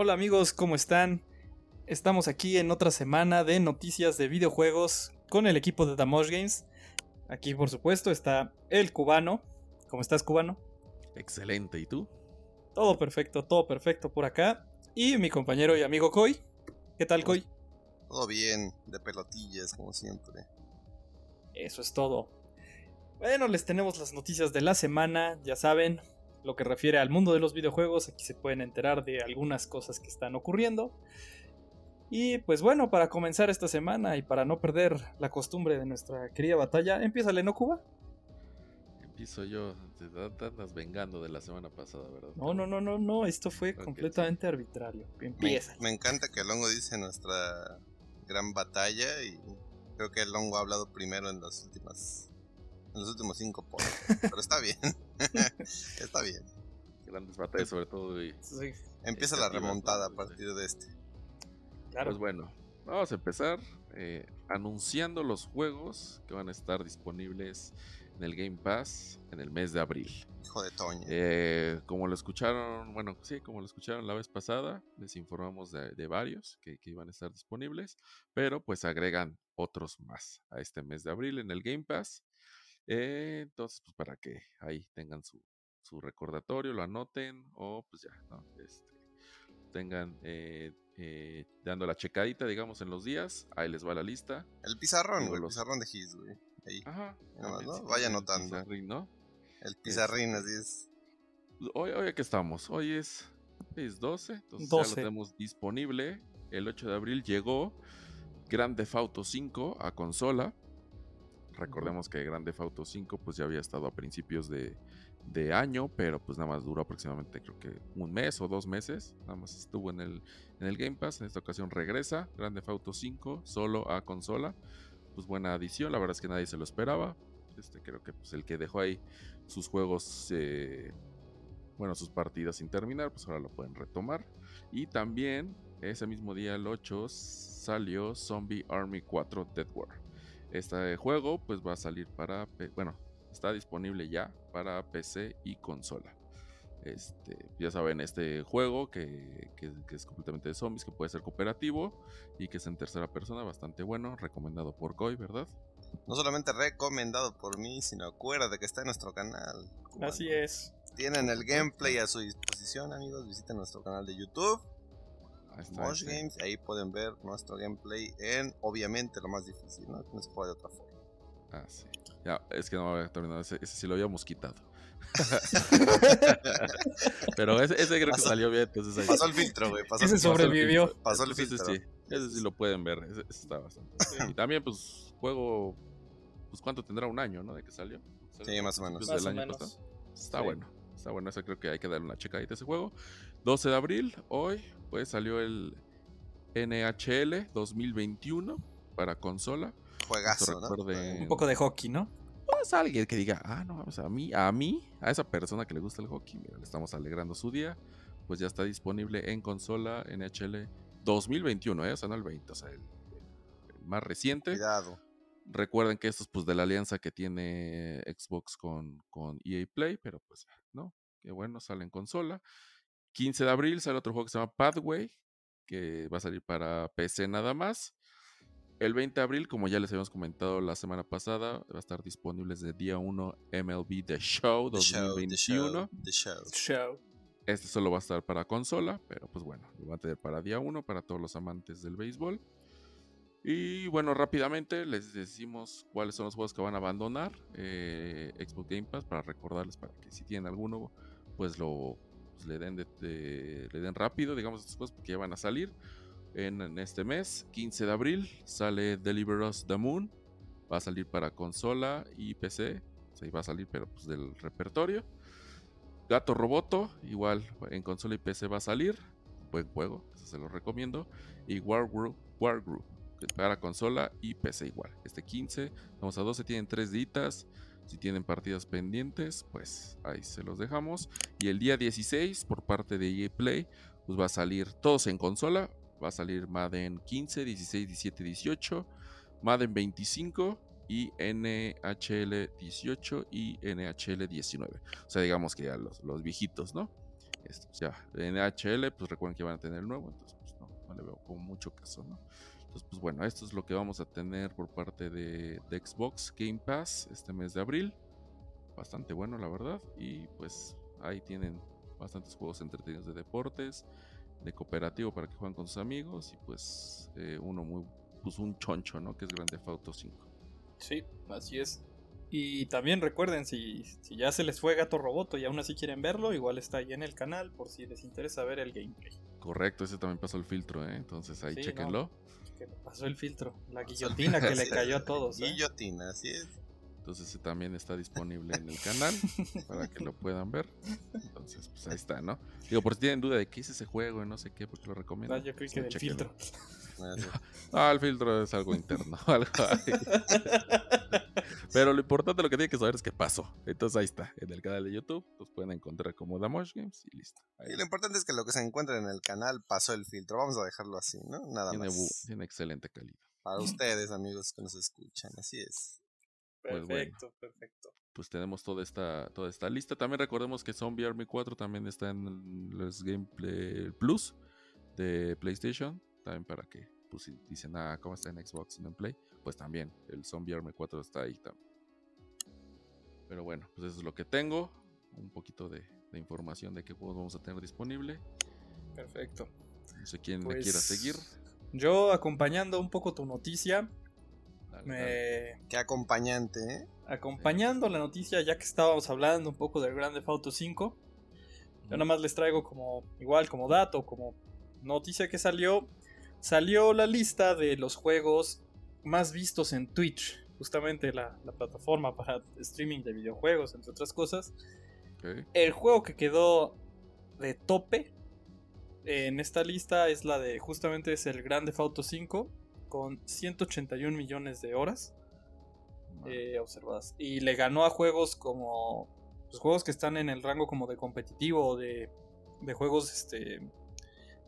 Hola amigos, ¿cómo están? Estamos aquí en otra semana de noticias de videojuegos con el equipo de Damosh Games. Aquí, por supuesto, está el cubano. ¿Cómo estás, cubano? Excelente, ¿y tú? Todo perfecto, todo perfecto por acá. Y mi compañero y amigo Koi. ¿Qué tal, Koi? Todo bien, de pelotillas, como siempre. Eso es todo. Bueno, les tenemos las noticias de la semana, ya saben, lo que refiere al mundo de los videojuegos, aquí se pueden enterar de algunas cosas que están ocurriendo. Y pues bueno, para comenzar esta semana y para no perder la costumbre de nuestra querida batalla, empieza ¿no, Cuba? Empiezo yo, te andas vengando de la semana pasada, ¿verdad? No, no, no, no, no, esto fue completamente arbitrario. Empieza. Me, encanta que el hongo dice nuestra gran batalla y creo que el hongo ha hablado primero en las últimas en los últimos cinco pero está bien. está bien. Grandes batallas sobre todo y Empieza la remontada a partir de este. Pues bueno, vamos a empezar eh, anunciando los juegos que van a estar disponibles en el Game Pass en el mes de abril. Hijo de Toño. Eh, como lo escucharon, bueno, sí, como lo escucharon la vez pasada, les informamos de, varios que, iban a estar disponibles, pero pues agregan otros más a este mes de abril en el Game Pass. Eh, entonces, pues para que ahí tengan su, su recordatorio, lo anoten o pues ya, ¿no? Este, tengan eh, eh, dando la checadita, digamos, en los días. Ahí les va la lista. El pizarrón, güey. El pizarrón de His, güey. Ahí. Ajá. Vaya anotando. El pizarrín, ¿no? El pizarrín, así es. Pues, hoy, hoy aquí estamos. Hoy es, es 12. Entonces ya lo tenemos disponible. El 8 de abril llegó Grand Theft Auto 5 a consola. Recordemos que Grand Theft Auto 5 pues ya había estado a principios de, año, pero pues nada más duró aproximadamente creo que un mes o dos meses, nada más estuvo en el, en el Game Pass, en esta ocasión regresa, Grande Auto 5, solo a consola, pues buena adición, la verdad es que nadie se lo esperaba, este creo que pues el que dejó ahí sus juegos, eh, bueno, sus partidas sin terminar, pues ahora lo pueden retomar, y también ese mismo día, el 8, salió Zombie Army 4 Dead War. Este juego pues va a salir para, bueno, está disponible ya para PC y consola. Este, ya saben, este juego que, es completamente de zombies, que puede ser cooperativo y que es en tercera persona, bastante bueno, recomendado por Koi, ¿verdad? No solamente recomendado por mí, sino acuérdate que está en nuestro canal. Así es. Tienen el gameplay a su disposición, amigos. Visiten nuestro canal de YouTube. Ahí Games, ahí pueden ver nuestro gameplay en, obviamente, lo más difícil, ¿no? No se puede de otra forma. Ah, sí. Ya, es que no había terminado. Ese, ese sí lo habíamos quitado. Pero ese, ese creo que salió bien. Entonces Pasó el filtro, güey. Ese sobrevivió. Pasó el filtro. Ese sí, ese sí lo pueden ver. Ese, está bastante. Y también, pues, juego. Pues, ¿cuánto tendrá un año, no? De que salió. Sí, más o menos. Más o menos. Está bueno. Está bueno. Eso creo que hay que darle una checadita a ese juego. 12 de abril, hoy, pues salió el NHL 2021 para consola. Juegazo, ¿no? Un poco de hockey, ¿no? Pues alguien que diga, ah, no, o sea, a mí, a mí, a esa persona que le gusta el hockey, mira, le estamos alegrando su día, pues ya está disponible en consola NHL 2021, ¿eh? o sea, no el 20, o sea, el, más reciente. Cuidado. Recuerden que esto es pues de la alianza que tiene Xbox con, con EA Play, pero pues, ¿no? Qué bueno, sale en consola. 15 de abril sale otro juego que se llama Pathway, que va a salir para PC nada más. El 20 de abril, como ya les habíamos comentado la semana pasada, va a estar disponible desde día 1 MLB The Show 2021. The show, Este solo va a estar para consola, pero pues bueno, lo va a tener para día 1 para todos los amantes del béisbol. Y bueno, rápidamente les decimos cuáles son los juegos que van a abandonar eh, Xbox Game Pass para recordarles para que si tienen alguno, pues lo pues, le, den le den rápido, digamos, estos juegos porque ya van a salir en, este mes, 15 de abril, sale Deliver Us the Moon. Va a salir para consola y PC. O va a salir, pero pues del repertorio. Gato Roboto, igual en consola y PC va a salir. Buen juego, se lo recomiendo. Y War Group, War Group para consola y PC igual. Este 15, vamos a 12, tienen 3 ditas. Si tienen partidas pendientes, pues ahí se los dejamos. Y el día 16, por parte de EA Play, pues va a salir todos en consola, va a salir Madden 15, 16, 17, 18, Madden 25 y NHL 18 y NHL 19. O sea, digamos que ya los, los viejitos, ¿no? Esto, ya, en HL, pues recuerden que van a tener el nuevo, entonces pues no, no le veo como mucho caso, ¿no? Entonces, pues bueno, esto es lo que vamos a tener por parte de, de Xbox Game Pass este mes de abril. Bastante bueno, la verdad. Y pues ahí tienen bastantes juegos entretenidos de deportes, de cooperativo para que jueguen con sus amigos y pues eh, uno muy, pues un choncho, ¿no? Que es Grande Auto 5. Sí, así es. Y también recuerden, si, si ya se les fue Gato Roboto y aún así quieren verlo, igual está ahí en el canal por si les interesa ver el gameplay. Correcto, ese también pasó el filtro, ¿eh? entonces ahí chequenlo. Que pasó el filtro, la guillotina que le cayó a todos. ¿eh? Guillotina, así es. Entonces ese también está disponible en el canal para que lo puedan ver. Entonces, pues ahí está, ¿no? Digo, por si tienen duda de qué es ese juego y no sé qué, porque lo recomiendo. Ah, yo creo que del filtro. Ah, el filtro es algo interno. Pero lo importante, lo que tienen que saber es qué pasó. Entonces ahí está, en el canal de YouTube, los pueden encontrar como Damosh Games y listo. y lo importante es que lo que se encuentra en el canal pasó el filtro. Vamos a dejarlo así, ¿no? Nada más. Tiene excelente calidad. Para ustedes, amigos que nos escuchan, así es. Pues perfecto, perfecto. Pues tenemos toda esta, toda esta lista. También recordemos que Zombie Army 4 también está en los Gameplay Plus de PlayStation. También para que, pues si dicen, ah, ¿cómo está en Xbox y en Play? Pues también el Zombie Army 4 está ahí también. Pero bueno, pues eso es lo que tengo. Un poquito de, información de qué juegos vamos a tener disponible. Perfecto. No sé quién me quiera seguir. Pues, yo acompañando un poco tu noticia, Qué acompañante, ¿eh? Acompañando la noticia, ya que estábamos hablando un poco del Grand Theft Auto 5, yo nada más les traigo como, igual como dato, como noticia que salió, salió la lista de los juegos más vistos en Twitch, justamente la, plataforma para streaming de videojuegos, entre otras cosas. El juego que quedó de tope en esta lista es la de, justamente es el Grand Theft Auto 5 con 181 millones de horas eh, observadas. Y le ganó a juegos como. Pues, juegos que están en el rango como de competitivo de, de juegos este,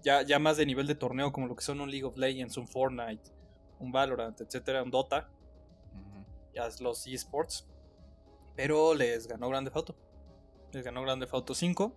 ya, ya más de nivel de torneo, como lo que son un League of Legends, un Fortnite, un Valorant, etcétera, un Dota. Ya los eSports. Pero les ganó Grande Auto. Les ganó Grande Auto 5.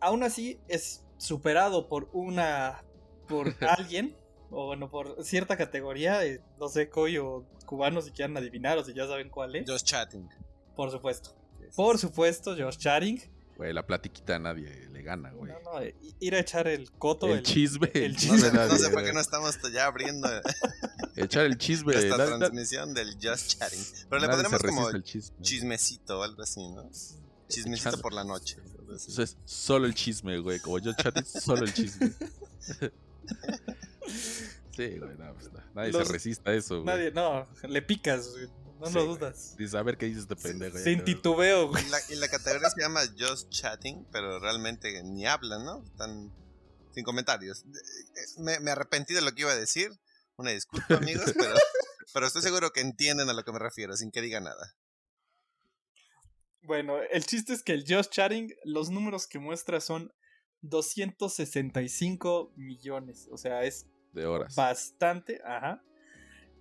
Aún así es superado por una. por alguien o bueno, por cierta categoría, eh, no sé, Coy o cubanos si quieren adivinar o si ya saben cuál es. Josh Chatting. Por supuesto. Por supuesto, Josh Chatting. Güey, la platiquita a nadie le gana, güey. No, no, eh, ir a echar el coto. El, chisme. El chisme. No sé, por qué no estamos ya abriendo. echar el chisme. Esta transmisión del Just Chatting. Pero le podríamos como chismecito o algo así, ¿no? Chismecito por la noche. Entonces, solo el chisme, güey. Como Just Chatting, solo el chisme. Sí, güey, no, pues, nadie se resiste a eso, güey. Nadie, no, le picas, güey. No lo dudas. Dice, a ver qué dices este pendejo. Sin titubeo, güey. Y la, categoría se llama Just Chatting, pero realmente ni hablan, ¿no? Están sin comentarios. Me, me, arrepentí de lo que iba a decir. Una disculpa, amigos, pero, pero estoy seguro que entienden a lo que me refiero, sin que diga nada. Bueno, el chiste es que el Just Chatting, los números que muestra son 265 millones. O sea, es de horas. Bastante, ajá.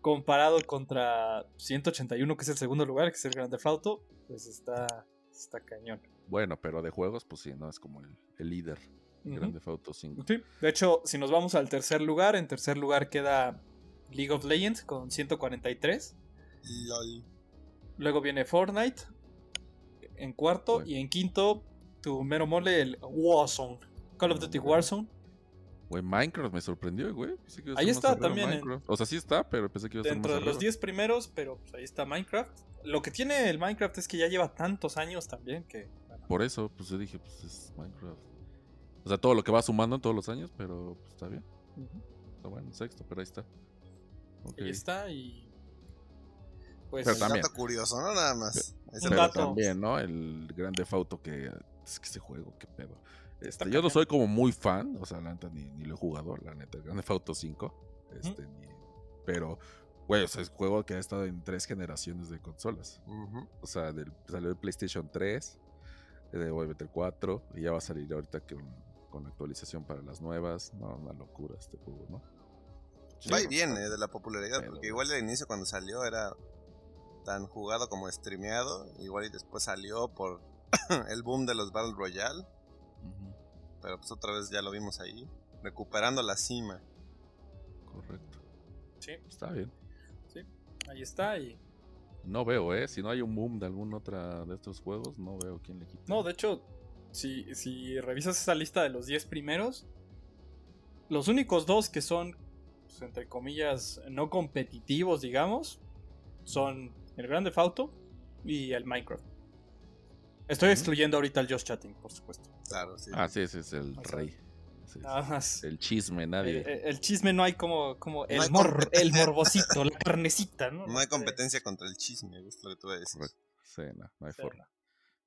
Comparado contra 181, que es el segundo lugar, que es el Grande Auto, pues está, está cañón. Bueno, pero de juegos, pues sí, no es como el, líder. Grande Auto 5. Sí, de hecho, si nos vamos al tercer lugar, en tercer lugar queda League of Legends con 143. Luego viene Fortnite en cuarto y en quinto tu mero mole el Warzone. Call of Duty Warzone Güey, Minecraft me sorprendió, güey. ahí está también. O sea, sí está, pero pensé que iba a estar Dentro de los 10 primeros, pero pues ahí está Minecraft. Lo que tiene el Minecraft es que ya lleva tantos años también que. Por eso, pues yo dije, pues es Minecraft. O sea, todo lo que va sumando en todos los años, pero pues está bien. Está bueno, sexto, pero ahí está. Ahí está y. Pues pero también. dato curioso, ¿no? Nada más. Pero, también, ¿no? El gran defauto que. Es que ese juego, qué pedo. Este, yo no soy como muy fan, o sea, la neta ni, lo he jugado, la neta, Grand Theft Auto 5. Este, pero, güey, o sea, es un juego que ha estado en tres generaciones de consolas. O sea, del, salió de PlayStation 3, de el 4, y ya va a salir ahorita con, la actualización para las nuevas. No, una locura este juego, ¿no? Va y viene de la popularidad, porque igual al inicio cuando salió era tan jugado como streameado, igual y después salió por el boom de los Battle Royale Pero pues otra vez ya lo vimos ahí, recuperando la cima. Correcto. Sí. Está bien. Sí, ahí está y... No veo, ¿eh? Si no hay un boom de algún otro de estos juegos, no veo quién le quita. No, de hecho, si, si revisas esa lista de los 10 primeros, los únicos dos que son, pues, entre comillas, no competitivos, digamos, son el Grande Auto y el Minecraft. Estoy excluyendo ahorita el Just Chatting, por supuesto. Claro, sí. Ah, sí, ese es el rey. Nada más. el chisme, nadie. Eh, eh, el chisme no hay como, como el, hay mor- el morbosito, la carnecita, ¿no? No hay Eh, competencia contra el chisme, es lo que te voy a decir. Sí, no, no hay sí, forma.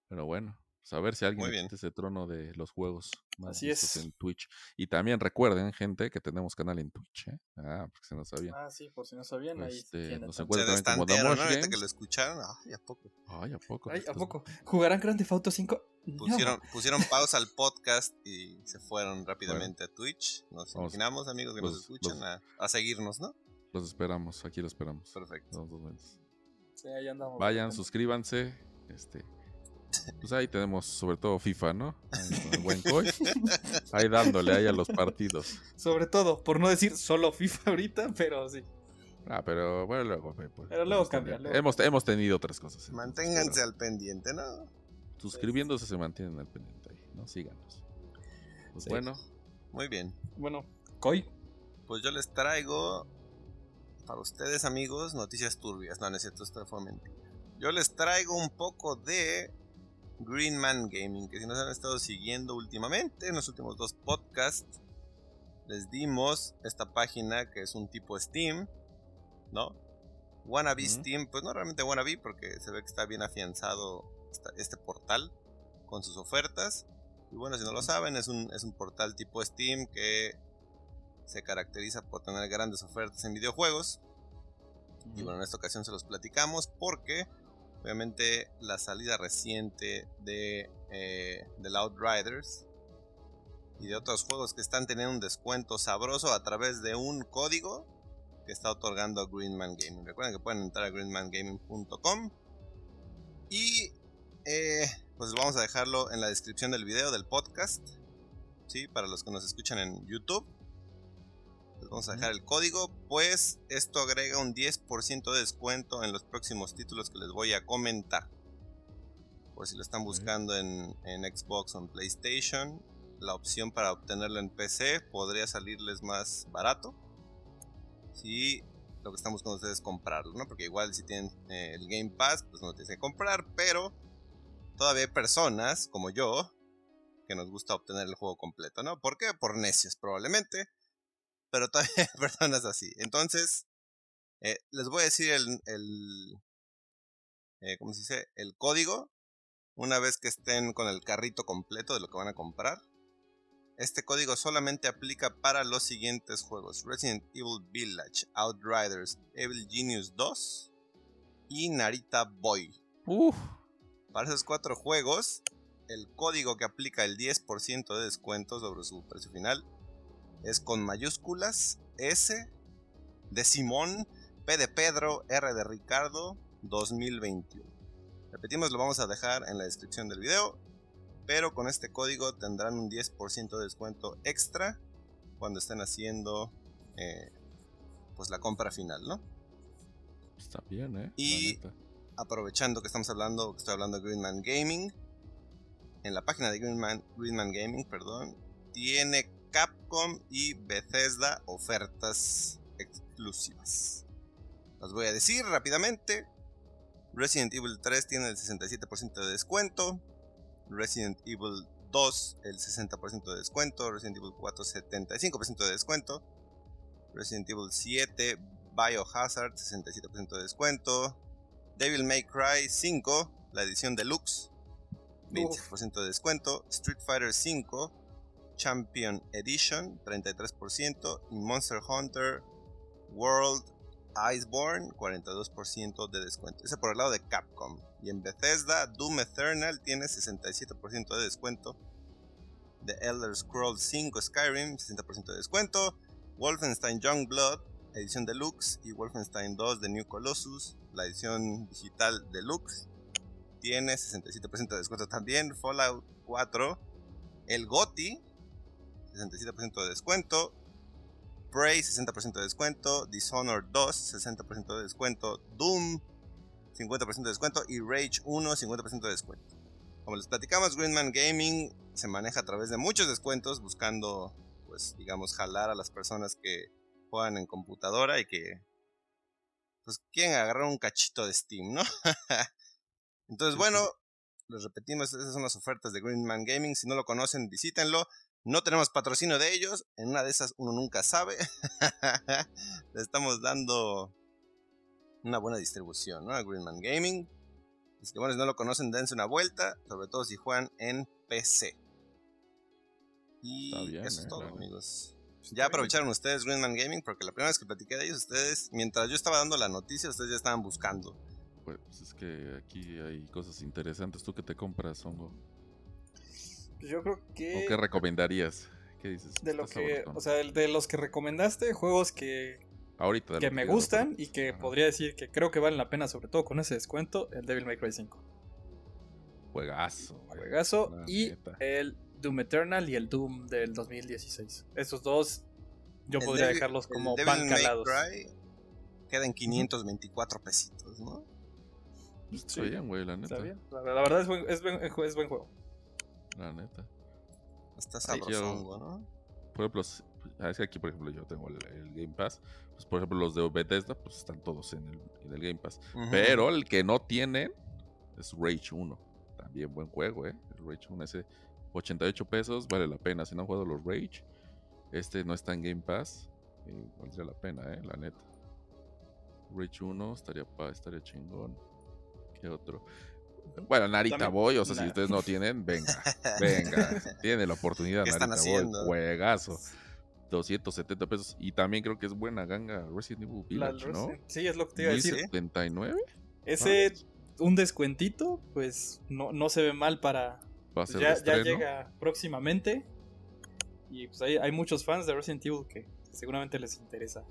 Pero bueno, a ver si alguien quita ese trono de los juegos más Así es. en Twitch. Y también recuerden, gente, que tenemos canal en Twitch, ¿eh? Ah, porque se nos sabían. Ah, sí, por si no sabían, ahí Este, nos encuentran como ¿no? Ahorita que lo escucharon, ay, ¿a poco? Ay, ¿a poco? Ay, ¿a poco? ¿Jugarán Grand Theft Auto 5? No. Pusieron, pusieron pausa al podcast y se fueron rápidamente a Twitch. Nos imaginamos, amigos que nos escuchan, los- a, a seguirnos, ¿no? Los esperamos, aquí los esperamos. Perfecto. Los dos meses. Sí, ahí andamos. Vayan, suscríbanse. Este, pues ahí tenemos sobre todo FIFA, ¿no? El buen Coy. Ahí dándole ahí a los partidos. Sobre todo, por no decir solo FIFA ahorita, pero sí. Ah, pero bueno, luego. pues, Pero luego cambia, luego Hemos, hemos tenido otras cosas. Manténganse pero al pendiente, ¿no? Suscribiéndose se mantienen al pendiente ahí, ¿no? Síganos. Pues Sí. bueno, Muy bien. Bueno, Koi. Pues yo les traigo para ustedes, amigos, noticias turbias. No, no es cierto, esto fue mentira. Yo les traigo un poco de Greenman Gaming, que si nos han estado siguiendo últimamente, en los últimos dos podcasts, les dimos esta página que es un tipo Steam, ¿no? Wannabe Ujú. Steam, pues no realmente Wannabe, porque se ve que está bien afianzado este portal con sus ofertas. Y bueno, si no lo saben, es un, es un portal tipo Steam que se caracteriza por tener grandes ofertas en videojuegos. Y bueno, en esta ocasión se los platicamos porque obviamente la salida reciente de eh, Outriders y de otros juegos que están teniendo un descuento sabroso a través de un código que está otorgando Greenman Gaming. Recuerden que pueden entrar a greenmangaming.com y eh, pues vamos a dejarlo en la descripción del video del podcast. ¿sí? Para los que nos escuchan en YouTube. Les vamos a dejar el código, pues esto agrega un 10% de descuento en los próximos títulos que les voy a comentar. Por si lo están buscando en, en Xbox o en PlayStation, la opción para obtenerlo en PC podría salirles más barato. Si lo que están buscando ustedes es comprarlo, ¿no? Porque igual si tienen eh, el Game Pass, pues no lo tienes que comprar, pero todavía hay personas como yo que nos gusta obtener el juego completo, ¿no? ¿Por qué? Por necios probablemente pero todavía hay personas así. Entonces, eh, les voy a decir el, el eh, ¿cómo se dice? El código. Una vez que estén con el carrito completo de lo que van a comprar. Este código solamente aplica para los siguientes juegos. Resident Evil Village, Outriders, Evil Genius 2 y Narita Boy. Uf, Para esos cuatro juegos, el código que aplica el 10% de descuento sobre su precio final es con mayúsculas S de Simón, P de Pedro, R de Ricardo 2021. Repetimos, lo vamos a dejar en la descripción del video, pero con este código tendrán un 10% de descuento extra cuando estén haciendo eh, pues la compra final, ¿no? está bien, ¿eh? Y- aprovechando que estamos hablando, que estoy hablando de Greenman Gaming, en la página de Greenman, Greenman Gaming, perdón, tiene Capcom y Bethesda ofertas exclusivas. Las voy a decir rápidamente. Resident Evil 3 tiene el 67% de descuento. Resident Evil 2 el 60% de descuento. Resident Evil 4 75% de descuento. Resident Evil 7 Biohazard 67% de descuento. Devil May Cry 5, la edición deluxe, 25% de descuento. Street Fighter 5, Champion Edition, 33%. Y Monster Hunter World Iceborne, 42% de descuento. Ese por el lado de Capcom. Y en Bethesda, Doom Eternal tiene 67% de descuento. The Elder Scrolls 5 Skyrim, 60% de descuento. Wolfenstein Youngblood, edición deluxe. Y Wolfenstein 2 The New Colossus, la edición digital deluxe. Tiene 67% de descuento también. Fallout 4, el GOTI, 67% de descuento. Prey, 60% de descuento. Dishonored 2, 60% de descuento. Doom, 50% de descuento. Y Rage 1, 50% de descuento. Como les platicamos, Greenman Gaming se maneja a través de muchos descuentos buscando, pues, digamos, jalar a las personas que juegan en computadora y que, pues, quieren agarrar un cachito de Steam, ¿no? Entonces, bueno, les repetimos, esas son las ofertas de Greenman Gaming. Si no lo conocen, visítenlo. No tenemos patrocinio de ellos. En una de esas uno nunca sabe. Le estamos dando una buena distribución, ¿no? A Greenman Gaming. Es que bueno, si no lo conocen, dense una vuelta, sobre todo si juegan en PC. Y eso es eh, todo, amigos. Ya aprovecharon ustedes Greenman Gaming porque la primera vez que platiqué de ellos, ustedes, mientras yo estaba dando la noticia, ustedes ya estaban buscando. Pues es que aquí hay cosas interesantes. ¿Tú qué te compras, Hongo? Pues yo creo que. ¿O qué recomendarías? ¿Qué dices? De lo que, o sea, de los que recomendaste, juegos que Ahorita. Que me gustan y que podría decir que creo que valen la pena, sobre todo con ese descuento, el Devil May Cry 5. Juegazo. Juegazo. y el Doom Eternal y el Doom del 2016. Esos dos yo podría dejarlos como pan calados. quedan 524 pesitos, ¿no? Está bien, güey, la neta. Está bien. La, verdad es buen, es, es buen juego. La neta. Está sabroso, ¿no? Por ejemplo, es que aquí, por ejemplo, yo tengo el, Game Pass. Pues, por ejemplo, los de Bethesda, pues están todos en el, Game Pass. Pero el que no tiene es Rage 1. También buen juego, ¿eh? El Rage 1, ese 88 pesos, vale la pena. Si no han jugado los Rage, este no está en Game Pass. Eh, valdría la pena, ¿eh? La neta. Rage 1 estaría, pa, estaría chingón. ¿Qué otro? Bueno, Narita Boy, o sea, si ustedes no tienen, venga, venga, tiene la oportunidad, Narita Boy, juegazo. 270 pesos. Y también creo que es buena ganga Resident Evil Village, ¿no? Sí, es lo que te iba a decir. 79. Ese, un descuentito, pues no, no se ve mal para. Pues, ya, ya, llega próximamente. Y pues hay, hay, muchos fans de Resident Evil que seguramente les interesa.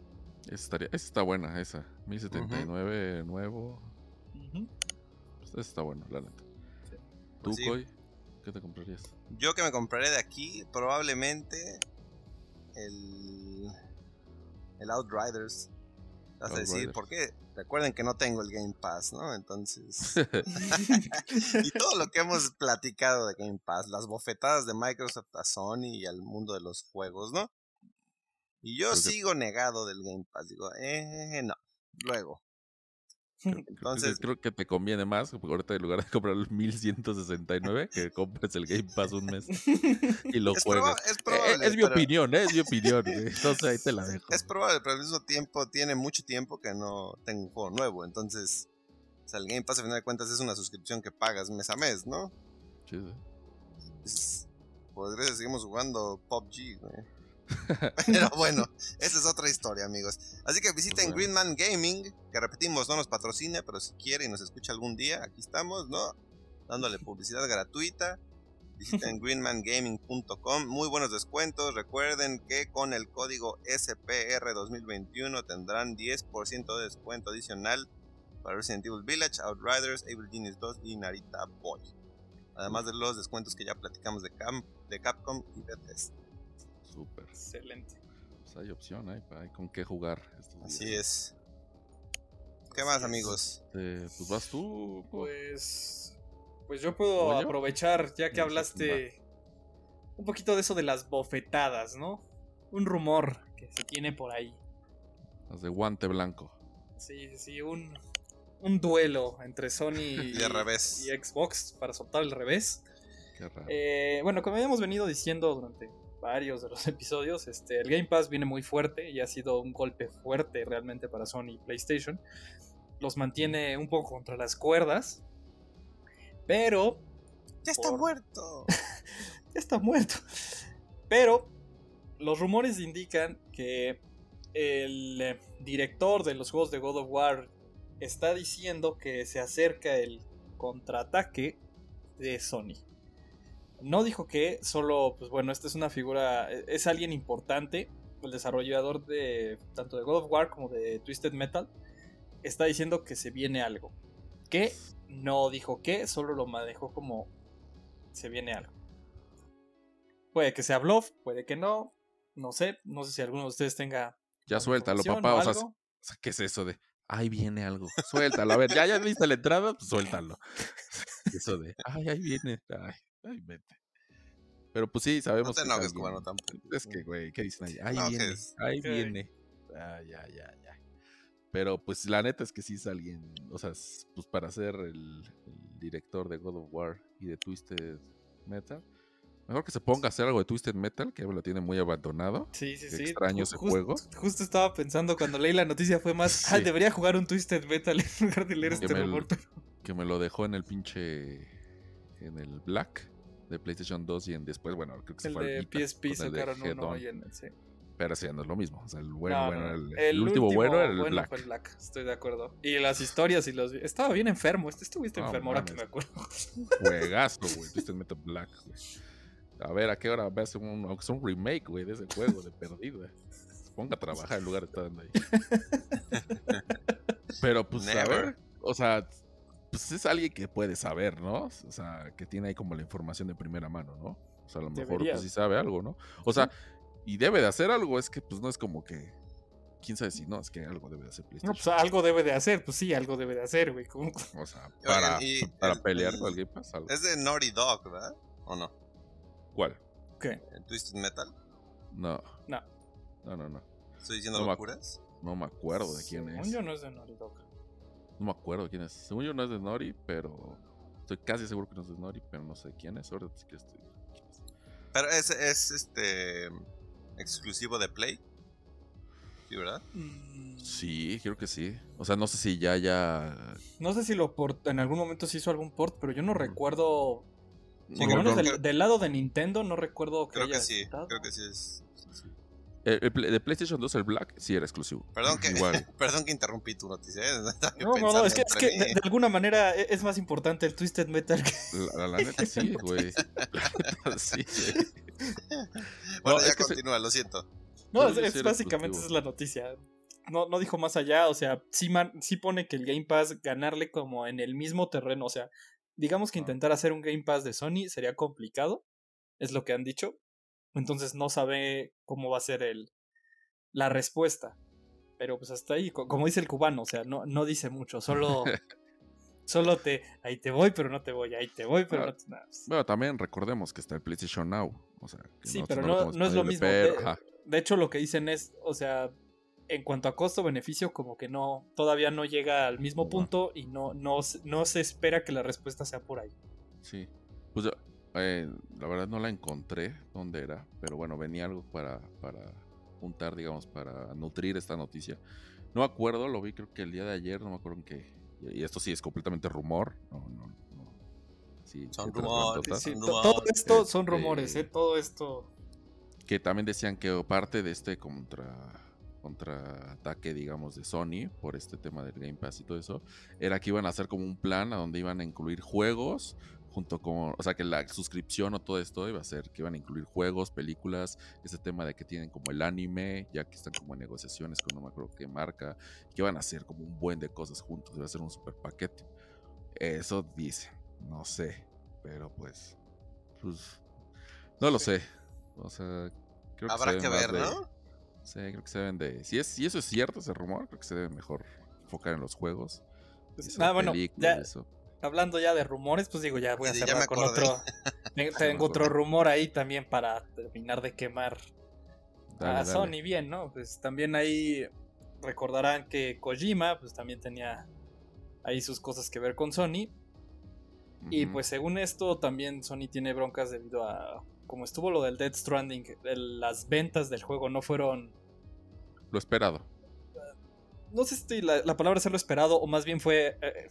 Esa, estaría, esa está buena, esa. 1079 nuevo. Pues esa está buena, la neta. ¿Tú, pues ¿Qué te comprarías? Yo que me compraré de aquí, probablemente el, el Outriders. Vas a decir, ¿por qué? Recuerden que no tengo el Game Pass, ¿no? Entonces. y todo lo que hemos platicado de Game Pass, las bofetadas de Microsoft a Sony y al mundo de los juegos, ¿no? Y yo sigo negado del Game Pass. Digo, eh, no. Luego. Entonces, creo que te conviene más, porque ahorita en lugar de comprar el 1169, que compres el Game Pass un mes y lo juegues. es, probable, es, mi opinión, ¿eh? es mi opinión. Entonces ahí te la dejo. Es probable, pero al mismo tiempo tiene mucho tiempo que no tengo un juego nuevo. Entonces, o sea, el Game Pass, a final de cuentas, es una suscripción que pagas mes a mes, ¿no? Sí, sí. Pues, seguimos jugando PUBG, güey. Pero bueno, esa es otra historia, amigos. Así que visiten Greenman Gaming, que repetimos, no nos patrocina, pero si quiere y nos escucha algún día, aquí estamos, ¿no? Dándole publicidad gratuita. Visiten greenmangaming.com, muy buenos descuentos. Recuerden que con el código SPR 2021 tendrán 10% de descuento adicional para Resident Evil Village, Outriders, Evil Genius 2 y Narita Boy. Además de los descuentos que ya platicamos de, de Capcom y Bethesda. Súper. Excelente. Pues hay opción, hay, hay con qué jugar. Así es. ¿Qué más, amigos? Este, pues vas tú. Pues. Pues yo puedo aprovechar, ya que hablaste un poquito de eso de las bofetadas, ¿no? Un rumor que se tiene por ahí. Las de guante blanco. Sí, sí, un, un duelo entre Sony y, y, Xbox para soltar el revés. Qué raro. Eh, bueno, como habíamos venido diciendo durante varios de los episodios, este, el Game Pass viene muy fuerte y ha sido un golpe fuerte realmente para Sony y PlayStation. Los mantiene un poco contra las cuerdas, pero... Ya está muerto. ya está muerto. Pero los rumores indican que el eh, director de los juegos de God of War está diciendo que se acerca el contraataque de Sony. No dijo que, solo, pues bueno, esta es una figura, e, es alguien importante, el desarrollador de tanto de God of War como de Twisted Metal, está diciendo que se viene algo. Que no dijo que, solo lo manejó como se viene algo. Puede que sea bluff, puede que no. No sé, no sé si alguno de ustedes tenga. Ya suéltalo, papá. O, sea, ¿qué es eso de ahí viene algo? Suéltalo. A ver, ya, ya viste la entrada, pues suéltalo. Eso de ay, ahí viene. Ay, ay, vete. Pero pues sí, sabemos. No te enojes, cubano, tampoco. Es que, güey, ¿qué dicen ahí? Ahí viene. Ahí viene. Ah, ya, ya, ya. Pero pues la neta es que sí es alguien, o sea, pues para ser el, el director de God of War y de Twisted Metal, Mejor que se ponga a hacer algo de Twisted Metal, que lo tiene muy abandonado. Sí, sí, sí. Extraño ese juego. Justo estaba pensando cuando leí la noticia fue más, ah, debería jugar un Twisted Metal en lugar de leer este rumor. Que me lo dejó en el pinche... en el Black de PlayStation 2 y en después, bueno, creo que se fue el PSP sacaron uno y en el, sí. Pero sí, no es lo mismo. O sea, el bueno, bueno el, último, bueno era el Black. Fue el Black. Estoy de acuerdo. Y las historias y los. Estaba bien enfermo. Este estuviste enfermo ahora que me acuerdo. Juegazo, güey. Twisted Metal Black, güey. A ver, ¿a qué hora va a hacer un, un remake, güey, de ese juego de perdido? Ponga a trabajar en lugar de estar ahí. Pero pues a ver, o sea, pues es alguien que puede saber, ¿no? O sea, que tiene ahí como la información de primera mano, ¿no? O sea, a lo mejor pues sí sabe algo, ¿no? O sea, y debe de hacer algo, es que pues no es como que quién sabe si no, es que algo debe de hacer PlayStation. No, pues algo debe de hacer, pues sí, algo debe de hacer, güey. O sea, para, para pelear con el Game Pass. Es de Naughty Dog, ¿verdad? ¿O no? ¿Cuál? ¿Qué? ¿Twisted Metal? No. No. No, no, no. ¿Estoy diciendo locuras? no me acuerdo de quién es. Según yo no es de Naughty Dog. No me acuerdo quién es. Según yo no es de Nori, pero. Estoy casi seguro que no es de Nori, pero no sé quién es. Ahora sí que estoy. Pero es, es este. exclusivo de Play. ¿Sí, verdad? Mm. Sí, creo que sí. O sea, no sé si ya ya. No sé si lo port en algún momento se hizo algún port, pero yo no recuerdo por lo menos del, lado de Nintendo no recuerdo que Creo que sí, creo que sí es. El, de PlayStation 2, el Black, sí era exclusivo. Perdón que, perdón que interrumpí tu noticia. ¿eh? No, no, no, es que, es que de, alguna manera e, es más importante el Twisted Metal que... La, la neta sí, güey. La neta sí, Bueno, ya continúa, lo siento. No, es, básicamente esa es la noticia. No, no dijo más allá, o sea, sí, man, sí pone que el Game Pass ganarle como en el mismo terreno, o sea, digamos que intentar hacer un Game Pass de Sony sería complicado, es lo que han dicho. Entonces no sabe cómo va a ser el, la respuesta. Pero pues hasta ahí, como dice el cubano, o sea, no, no dice mucho, solo, solo te, ahí te voy, pero no te voy, ahí te voy, pero no te... Pues bueno, también recordemos que está el PlayStation Now. O sea, sí, pero no, no, es lo mismo. de, hecho, lo que dicen es, o sea, en cuanto a costo-beneficio, como que no, todavía no llega al mismo punto y no, no, no se espera que la respuesta sea por ahí. Sí, pues eh, la verdad no la encontré dónde era, pero bueno, venía algo para, para juntar, digamos, para nutrir esta noticia. No me acuerdo, lo vi creo que el día de ayer, no me acuerdo en qué. Y esto sí es completamente rumor. No, no, no. Sí, son rumores. todo esto son este, rumores, ¿eh? Todo esto. Que también decían que parte de este contra contraataque, digamos, de Sony por este tema del Game Pass y todo eso, era que iban a hacer como un plan a donde iban a incluir juegos junto con, o sea, que la suscripción o todo esto iba a ser que iban a incluir juegos, películas, ese tema de que tienen como el anime, ya que están como en negociaciones con no me acuerdo qué marca, que iban a hacer como un buen de cosas juntos, iba a ser un super paquete. Eso dice, no sé, pero pues, pues, no lo sé. O sea, creo que habrá que ver, ¿no? Sí, creo que se deben de. Si, es, si eso es cierto, ese rumor, creo que se debe mejor enfocar en los juegos. Pues, ah, bueno, ya, hablando ya de rumores, pues digo, ya voy a cerrar con otro. tengo otro rumor ahí también para terminar de quemar a Sony bien, ¿no? Pues también ahí recordarán que Kojima, pues también tenía ahí sus cosas que ver con Sony. Y pues según esto, también Sony tiene broncas debido a como estuvo lo del Dead Stranding, las ventas del juego no fueron... Lo esperado. No sé si la, palabra es lo esperado o más bien fue... Eh,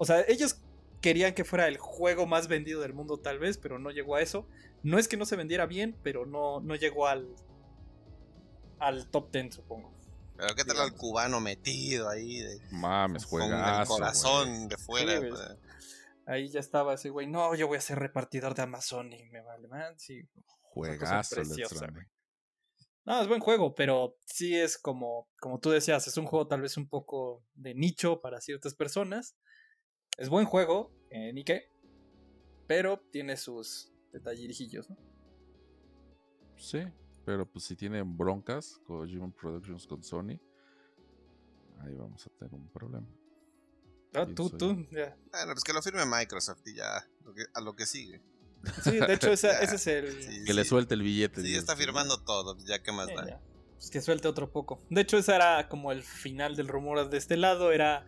o sea, ellos querían que fuera el juego más vendido del mundo tal vez, pero no llegó a eso. No es que no se vendiera bien, pero no, no llegó al, al top 10, supongo. Pero qué tal al cubano metido ahí. De, Mames, juegazo. Con el corazón de fuera. Ahí ya estaba ese güey, no, yo voy a ser repartidor de Amazon y me vale, man, sí. Juegazo, No, es buen juego, pero sí es como, como tú decías, es un juego tal vez un poco de nicho para ciertas personas. Es buen juego, eh, ni qué, pero tiene sus detallijillos, ¿no? Sí, pero pues si tienen broncas con Kojima Productions con Sony, ahí vamos a tener un problema. Ah, tú, tú, ya. Bueno, pues que lo firme Microsoft y ya, a lo que sigue. Sí, de hecho, ese, es el. que le suelte el billete. Sí, está firmando todo, ya que más da. Pues que suelte otro poco. De hecho, ese era como el final del rumor de este lado. Era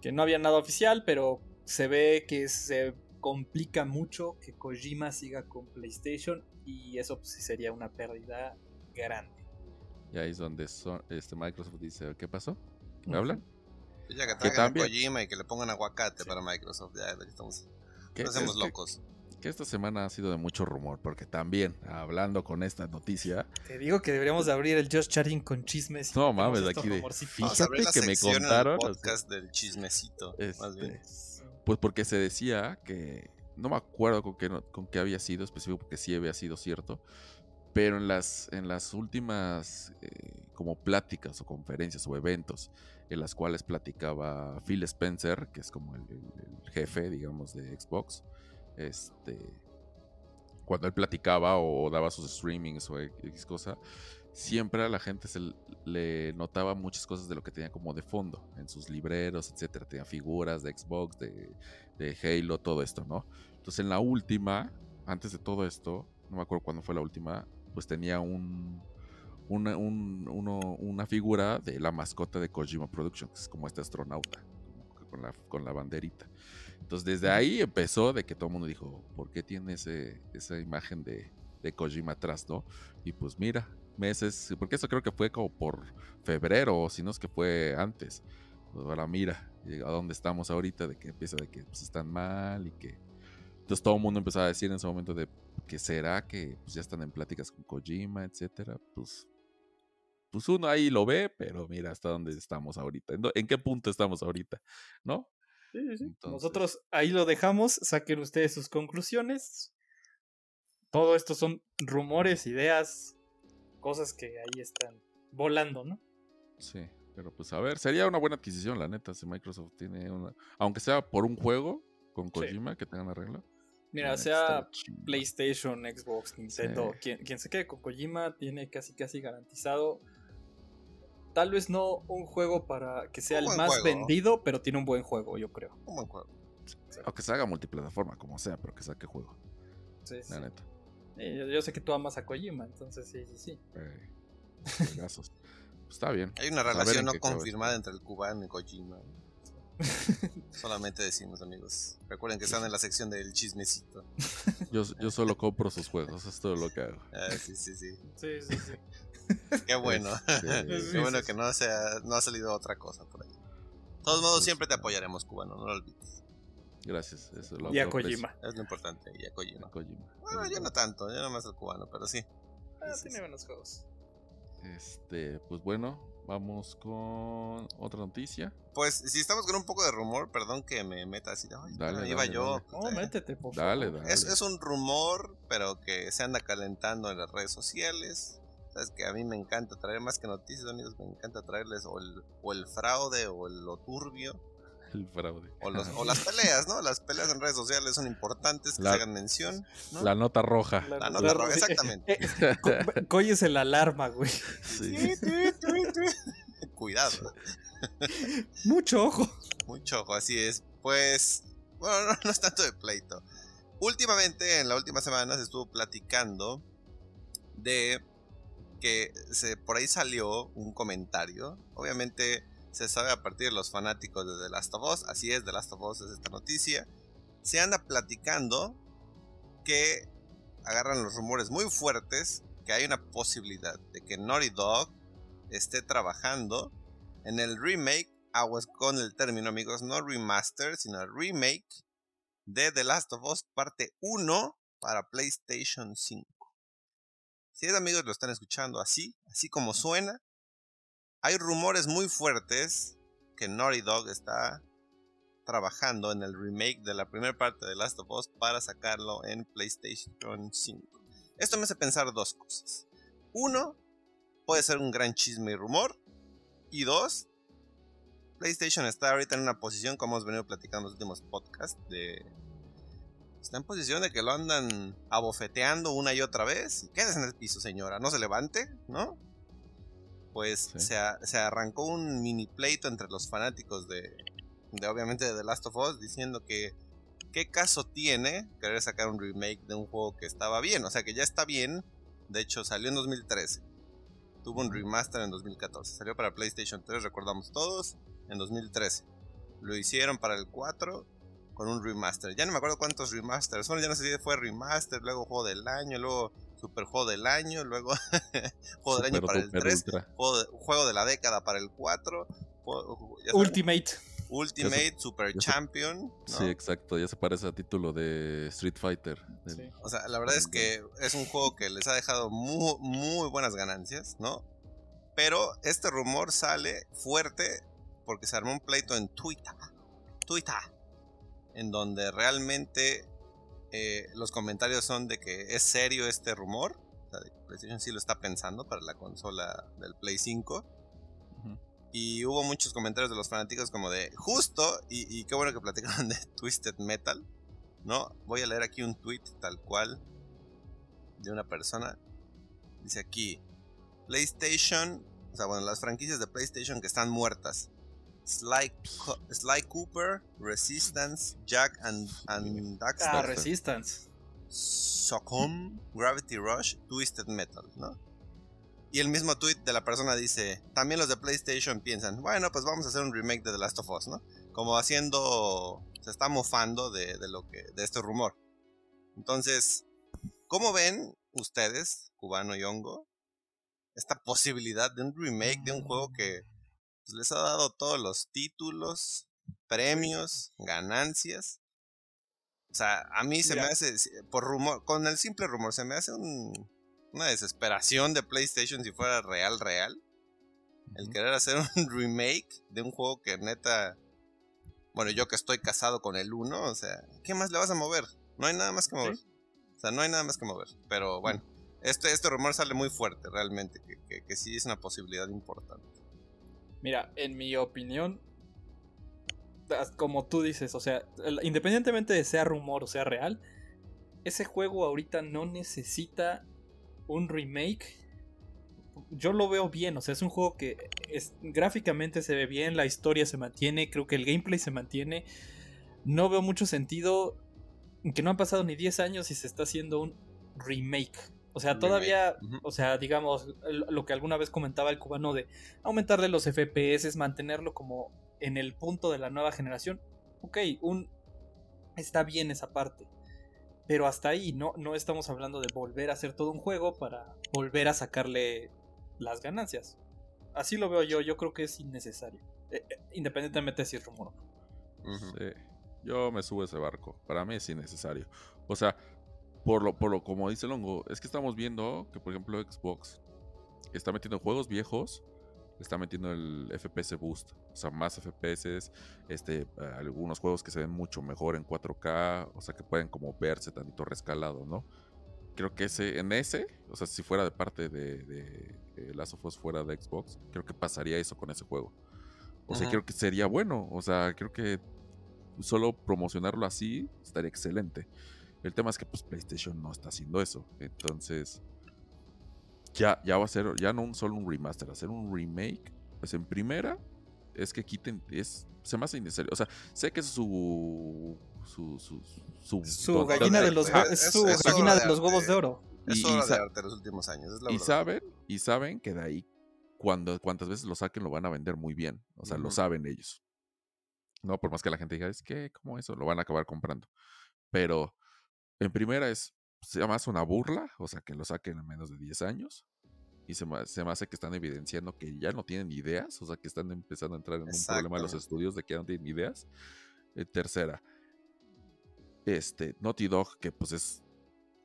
que no había nada oficial, pero se ve que se complica mucho que Kojima siga con PlayStation y eso pues, sí sería una pérdida grande. Y ahí es donde son, este Microsoft dice, ¿qué pasó? ¿Me hablan? Ya que traigan Kojima y que le pongan aguacate para Microsoft, ya estamos, hacemos locos que esta semana ha sido de mucho rumor, porque también, hablando con esta noticia... Te digo que deberíamos de abrir el Just Chatting con chismes. No mames, aquí de... Fíjate que me contaron... podcast del chismecito, este, Pues porque se decía que... No me acuerdo con qué, con qué había sido específico, porque sí había sido cierto. Pero en las, en las últimas eh, como pláticas o conferencias o eventos en las cuales platicaba Phil Spencer, que es como el jefe, digamos, de Xbox, este, cuando él platicaba o daba sus streamings o X cosa, siempre a la gente se le notaba muchas cosas de lo que tenía como de fondo en sus libreros, etcétera. Tenía figuras de Xbox, de, Halo, todo esto, ¿no? Entonces en la última, antes de todo esto, no me acuerdo cuándo fue la última, pues tenía un, una, una figura de la mascota de Kojima Productions, como este astronauta, con la, con la banderita. Entonces desde ahí empezó de que todo el mundo dijo, ¿por qué tiene ese, esa imagen de, de Kojima atrás, no? Y pues mira, meses, porque eso creo que fue como por febrero, o si no es que fue antes. Pues ahora mira, a dónde estamos ahorita, de que empieza de que pues, están mal y que... Entonces todo el mundo empezaba a decir en ese momento de que será que pues, ya están en pláticas con Kojima, etcétera. Pues, pues uno ahí lo ve, pero mira hasta dónde estamos ahorita. ¿En qué punto estamos ahorita? ¿No? Nosotros ahí lo dejamos, saquen ustedes sus conclusiones. Todo esto son rumores, ideas, cosas que ahí están volando, ¿no? Sí, pero pues a ver, sería una buena adquisición, la neta, si Microsoft tiene una... Aunque sea por un juego con Kojima que tengan arreglo. Mira, sea PlayStation, Xbox, Nintendo, quien, quien se quede con Kojima tiene casi casi garantizado tal vez no un juego para que sea el más vendido, pero tiene un buen juego, yo creo. Un buen juego. Aunque se haga multiplataforma, como sea, pero que saque juego. Sí, La neta. yo, sé que tú amas a Kojima, entonces sí, sí, sí. Eh, pues está bien. Hay una relación no confirmada entre el cubano y Kojima. Solamente decimos, amigos. Recuerden que están en la sección del chismecito. Yo, yo solo compro sus juegos, es todo lo que hago. Ah, sí, sí, sí. Sí, sí, sí. Qué bueno. Qué bueno que no, sea, no ha salido otra cosa por ahí. De todos modos, siempre te apoyaremos, cubano, no lo olvides. Gracias. Eso y a Kojima. Es lo importante, y a Kojima. Bueno, yo no tanto, yo no más el cubano, pero sí. Ah, tiene buenos juegos. Este, pues bueno, vamos con otra noticia. Pues si estamos con un poco de rumor, perdón que me meta así. dale, iba yo. No, métete, por favor. Dale, dale. Es, es, un rumor, pero que se anda calentando en las redes sociales. Sabes que a mí me encanta traer más que noticias, amigos, me encanta traerles o el, o el fraude o lo turbio. El fraude. O, las peleas, ¿no? Las peleas en redes sociales son importantes que se hagan mención. La nota roja. La, nota roja, exactamente. Coy es el alarma, güey. Cuidado. Mucho ojo. Mucho ojo, así es. Pues, bueno, no es tanto de pleito. Últimamente, en la última semana, se estuvo platicando de que se, por ahí salió un comentario. Obviamente se sabe a partir de los fanáticos de The Last of Us. Así es, The Last of Us es esta noticia. Se anda platicando que agarran los rumores muy fuertes que hay una posibilidad de que Naughty Dog esté trabajando en el remake, aguas con el término amigos, no remaster, sino remake de The Last of Us parte 1 para PlayStation 5. Si es amigos lo están escuchando así, así como suena, hay rumores muy fuertes que Naughty Dog está trabajando en el remake de la primera parte de Last of Us para sacarlo en PlayStation 5. Esto me hace pensar dos cosas. Uno, puede ser un gran chisme y rumor. Y dos, PlayStation está ahorita en una posición, como hemos venido platicando en los últimos podcasts, de está en posición de que lo andan abofeteando una y otra vez. Quédese en el piso, señora, no se levante, ¿no? Pues se, se, arrancó un mini pleito entre los fanáticos de, de, obviamente, de The Last of Us, diciendo que qué caso tiene querer sacar un remake de un juego que estaba bien, o sea, que ya está bien. De hecho, salió en 2013. Tuvo un remaster en 2014. Salió para PlayStation 3, recordamos todos, en 2013. Lo hicieron para el 4 con un remaster. Ya no me acuerdo cuántos remasters Bueno, ya no sé si fue remaster, luego juego del año, luego super juego del año, luego juego del año para el 3, juego de, la década para el 4, Ultimate. Ultimate, Super Champion. Sí, exacto, ya se parece a título de Street Fighter. O sea, la verdad es que es un juego que les ha dejado muy, muy buenas ganancias, ¿no? Pero este rumor sale fuerte porque se armó un pleito en Twitter. Twitter en donde realmente eh, los comentarios son de que es serio este rumor. O sea, PlayStation sí lo está pensando para la consola del Play 5. Y hubo muchos comentarios de los fanáticos como de justo, y, qué bueno que platicaron de Twisted Metal. ¿No? Voy a leer aquí un tweet tal cual de una persona. Dice aquí, PlayStation, o sea, bueno, las franquicias de PlayStation que están muertas. Sly, Sly Cooper, Resistance, Jack and, and Daxter. Ah, Resistance. Socom, Gravity Rush, Twisted Metal, ¿no? Y el mismo tweet de la persona dice, también los de PlayStation piensan, bueno, pues vamos a hacer un remake de The Last of Us, ¿no? Como haciendo, se está mofando de, de lo que, de este rumor. Entonces, ¿cómo ven ustedes, Cubano y Hongo, esta posibilidad de un remake de un juego que pues, les ha dado todos los títulos, premios, ganancias. O sea, a mí se me hace, por rumor, con el simple rumor, se me hace una desesperación de PlayStation si fuera real, real. El querer hacer un remake de un juego que neta... Bueno, yo que estoy casado con el 1, o sea, ¿qué más le vas a mover? No hay nada más que mover. O sea, no hay nada más que mover. Pero bueno, este, este rumor sale muy fuerte realmente, que, que sí es una posibilidad importante. Mira, en mi opinión, como tú dices, o sea, independientemente de sea rumor o sea real, ese juego ahorita no necesita un remake. Yo lo veo bien, o sea, es un juego que es, gráficamente se ve bien, la historia se mantiene, creo que el gameplay se mantiene. No veo mucho sentido que no han pasado ni 10 años y se está haciendo un remake. O sea, todavía, o sea, digamos, lo que alguna vez comentaba el cubano de aumentarle los FPS, mantenerlo como en el punto de la nueva generación. Ok, un está bien esa parte. Pero hasta ahí, no, no estamos hablando de volver a hacer todo un juego para volver a sacarle las ganancias. Así lo veo yo, yo creo que es innecesario. Eh, eh, independientemente de si es rumor Sí, yo me subo a ese barco. Para mí es innecesario. O sea, por lo, por lo, como dice Longo, es que estamos viendo que, por ejemplo, Xbox está metiendo juegos viejos, está metiendo el FPS Boost, o sea, más FPS, este, algunos juegos que se ven mucho mejor en 4K, o sea, que pueden como verse tantito rescalado, ¿no? Creo que ese, en ese, o sea, si fuera de parte de, de, Last of Us fuera de Xbox, creo que pasaría eso con ese juego. O sea, creo que sería bueno, o sea, creo que solo promocionarlo así estaría excelente. El tema es que pues PlayStation no está haciendo eso. Entonces, ya, ya va a ser, ya no un, solo un remaster, hacer un remake. Pues en primera, es que quiten, es, se me hace innecesario. O sea, sé que es su su, su, su, su gallina, de los, su gallina de los huevos de oro. Es hora de arte los últimos años. y saben, y saben que de ahí, cuando, cuantas veces lo saquen, lo van a vender muy bien. O sea, lo saben ellos. No, por más que la gente diga, es que, ¿cómo eso? Lo van a acabar comprando. Pero en primera es, se llama una burla, o sea, que lo saquen en menos de 10 años. Y se me, se me, hace que están evidenciando que ya no tienen ideas, o sea, que están empezando a entrar en un problema de los estudios de que ya no tienen ideas. Eh, tercera, este, Naughty Dog, que pues es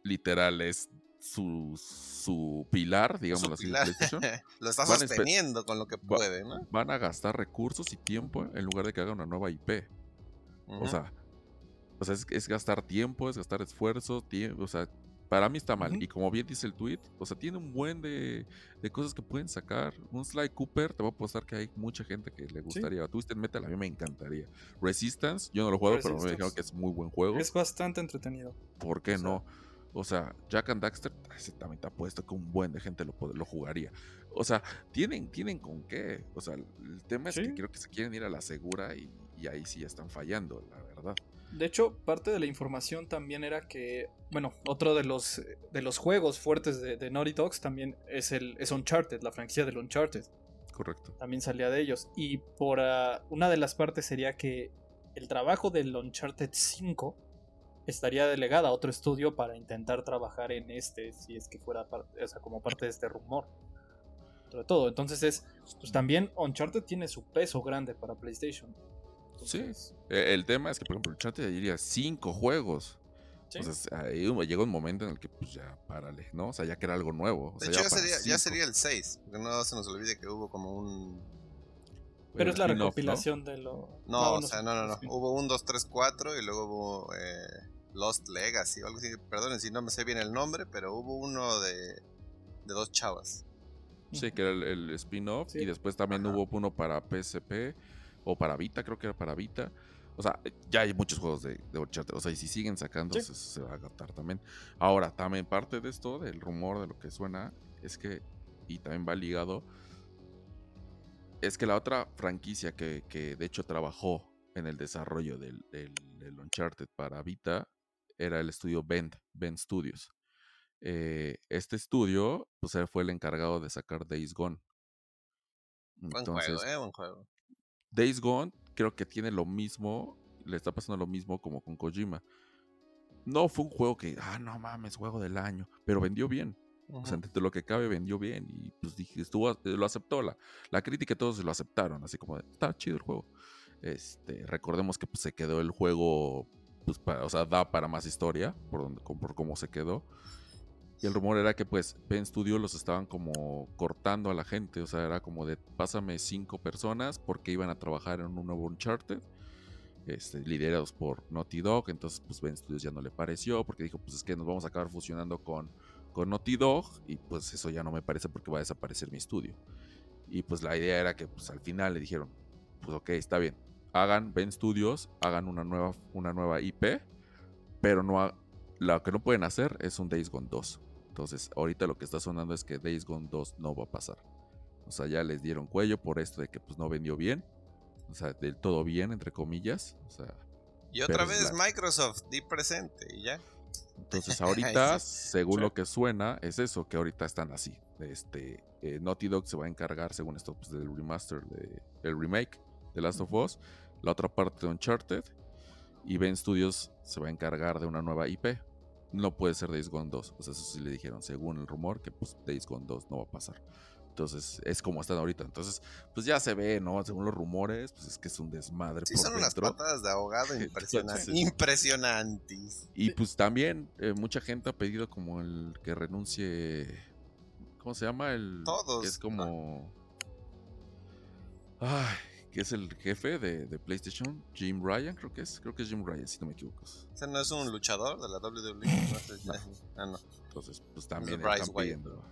literal, es su, su pilar, digamos así, lo está sosteniendo con lo que puede, ¿no? Van a gastar recursos y tiempo en lugar de que haga una nueva IP. O sea, o sea, es, gastar tiempo, es gastar esfuerzo, tiempo, o sea, para mí está mal. Y como bien dice el tweet, o sea, tiene un buen de, cosas que pueden sacar. Un Sly Cooper, te voy a apostar que hay mucha gente que le gustaría. Twisted Metal a mí me encantaría. Resistance, yo no lo juego, pero me dijeron que es muy buen juego. Es bastante entretenido. ¿Por qué no? O sea, Jack and Daxter, ese también te apuesto que un buen de gente lo, lo jugaría. O sea, tienen, tienen con qué. O sea, el tema es que creo que se quieren ir a la segura y, y ahí sí ya están fallando, la verdad. De hecho, parte de la información también era que, bueno, otro de los, de los juegos fuertes de, Naughty Dogs también es, el, es Uncharted, la franquicia del Uncharted. Correcto. También salía de ellos. Y por ah, una de las partes sería que el trabajo del Uncharted 5 estaría delegada a otro estudio para intentar trabajar en este, si es que fuera o sea, como parte de este rumor. Sobre todo, entonces es, pues también Uncharted tiene su peso grande para PlayStation. Sí. E, el tema es que, por ejemplo, el chat diría cinco juegos. Entonces, ahí llega un momento en el que, pues ya, párale, ¿no? O sea, ya que era algo nuevo. de hecho, ya, sería, el 6. Porque no se nos olvide que hubo como un. Pero es la recopilación de lo. No, o sea, no, no, no. Hubo un 2, 3, 4 y luego hubo eh, Lost Legacy o algo así. Perdonen si no me sé bien el nombre, pero hubo uno de, de dos chavas. Sí, que era el, spin-off. Y después también hubo uno para PSP o para Vita, creo que era para Vita. O sea, ya hay muchos juegos de, de O sea, y si siguen sacando, se, va a agotar también. Ahora, también parte de esto, del rumor, de lo que suena, es que, y también va ligado, es que la otra franquicia que, que de hecho trabajó en el desarrollo del, del, Uncharted para Vita era el estudio Bend, Bend Studios. Eh, este estudio, pues fue el encargado de sacar Days Gone. Buen juego, eh, buen juego. Days Gone creo que tiene lo mismo, le está pasando lo mismo como con Kojima. No fue un juego que, ah, no mames, juego del año, pero vendió bien. O sea, entre lo que cabe, vendió bien. Y pues dije, estuvo, lo aceptó. La, la crítica todos lo aceptaron. Así como, está chido el juego. Este, recordemos que pues, se quedó el juego, pues, para, o sea, da para más historia por, por cómo se quedó. Y el rumor era que pues Ben Studio los estaban como cortando a la gente. O sea, era como de pásame cinco personas porque iban a trabajar en un nuevo Uncharted. Este, liderados por Naughty Dog. Entonces, pues Ben Studios ya no le pareció. Porque dijo, pues es que nos vamos a acabar fusionando con, con Naughty Dog. Y pues eso ya no me parece porque va a desaparecer mi estudio. Y pues la idea era que pues al final le dijeron, pues ok, está bien. Hagan Ben Studios, hagan una nueva, una nueva IP. Pero no lo que no pueden hacer es un Days Gone 2. Entonces, ahorita lo que está sonando es que Days Gone 2 no va a pasar. O sea, ya les dieron cuello por esto de que pues no vendió bien. O sea, del todo bien, entre comillas. O sea, y otra vez Microsoft, di presente y ya. Entonces, ahorita, según lo que suena, es eso, que ahorita están así. Este, eh, Naughty Dog se va a encargar, según esto, pues, del remaster, de, el remake de Last of Us. La otra parte de Uncharted. Y Ben Studios se va a encargar de una nueva IP no puede ser Days Gone 2. O sea, eso sí le dijeron, según el rumor, que pues Days Gone 2 no va a pasar. Entonces, es como están ahorita. Entonces, pues ya se ve, ¿no? Según los rumores, pues es que es un desmadre. Sí, son unas patadas de ahogado impresionantes. impresionantes. Y pues también, eh, mucha gente ha pedido como el que renuncie. ¿Cómo se llama? El. Todos. Que es como. Ay, que es el jefe de, PlayStation, Jim Ryan, creo que es. Creo que es Jim Ryan, si no me equivoco. ¿Ese no es un luchador de la WWE? Ah, no. Entonces, pues también están pidiendo,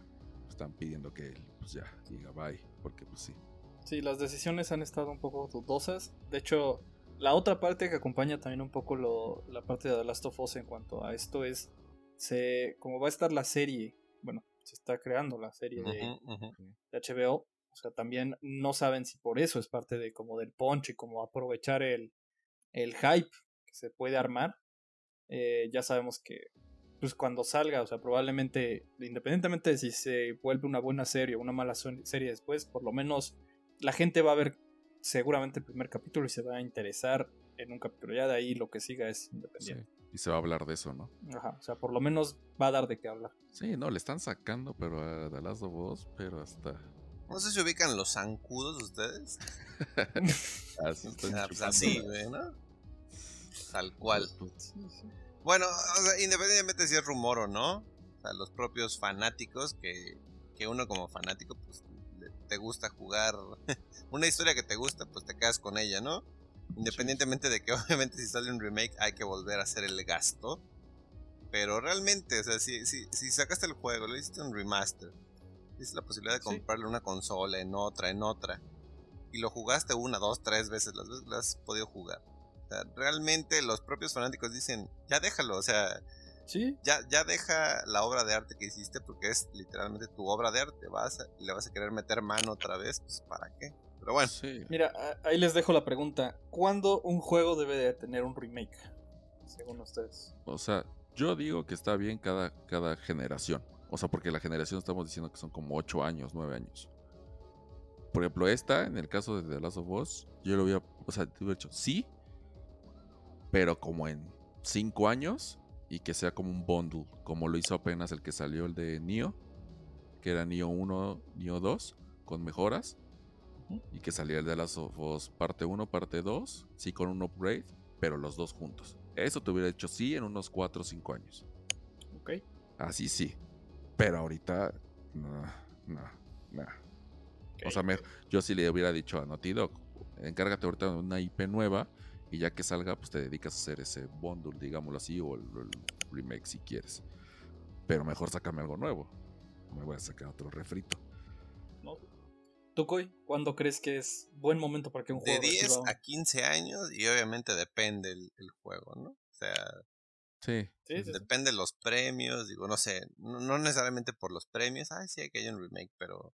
están pidiendo que él pues ya diga bye, porque pues sí. Sí, las decisiones han estado un poco dudosas. De hecho, la otra parte que acompaña también un poco lo, la parte de The Last of Us en cuanto a esto es, se, como va a estar la serie, bueno, se está creando la serie de, de HBO, o sea, también no saben si por eso es parte de como del punch y como aprovechar el, el hype que se puede armar. Eh, ya sabemos que pues cuando salga, o sea, probablemente, independientemente de si se vuelve una buena serie o una mala serie después, por lo menos la gente va a ver seguramente el primer capítulo y se va a interesar en un capítulo. Ya de ahí lo que siga es independiente. y se va a hablar de eso, ¿no? Ajá, o sea, por lo menos va a dar de qué hablar. Sí, no, le están sacando, pero a The Last of pero hasta no sé si ubican los zancudos ustedes. así, ah, pues así. Tal cual. Bueno, independientemente si es rumor o no, o sea, los propios fanáticos que, que uno como fanático, pues te gusta jugar una historia que te gusta, pues te quedas con ella, ¿no? Independientemente de que obviamente si sale un remake hay que volver a hacer el gasto. Pero realmente, o sea, si, si, si sacaste el juego, le hiciste un remaster, tienes la posibilidad de comprarle una consola en otra, en otra, y lo jugaste una, dos, tres veces, las veces las has podido jugar. O sea, realmente los propios fanáticos dicen, ya déjalo, o sea, ¿Sí? ya, ya deja la obra de arte que hiciste porque es literalmente tu obra de arte, vas a, le vas a querer meter mano otra vez, pues ¿para qué? Pero bueno. Sí. Mira, ahí les dejo la pregunta. ¿Cuándo un juego debe de tener un remake? Según ustedes. O sea, yo digo que está bien cada, cada generación. O sea, porque la generación estamos diciendo que son como 8 años, 9 años. Por ejemplo, esta, en el caso de The Last of Us, yo lo hubiera, o sea, te hubiera dicho sí, pero como en 5 años y que sea como un bundle, como lo hizo apenas el que salió el de Nio, que era Nio 1, Nio 2, con mejoras, y que saliera el de Last of Us parte 1, parte 2, sí con un upgrade, pero los dos juntos. Eso te hubiera hecho sí en unos 4 o 5 años. Ok. Así sí. Pero ahorita, no, no, no. O sea, me- yo sí le hubiera dicho a Naughty Dog, encárgate ahorita de una IP nueva y ya que salga, pues te dedicas a hacer ese bundle, digámoslo así, o el, el remake si quieres. Pero mejor sácame algo nuevo. No Me voy a sacar otro refrito. ¿No? ¿Tú, Coy, cuándo crees que es buen momento para que un De juego 10 reciba un- a 15 años y obviamente depende el, el juego, ¿no? O sea, Sí. Sí, sí, sí. depende de los premios, digo, no sé, no, no necesariamente por los premios, ay, sí, hay que haya un remake, pero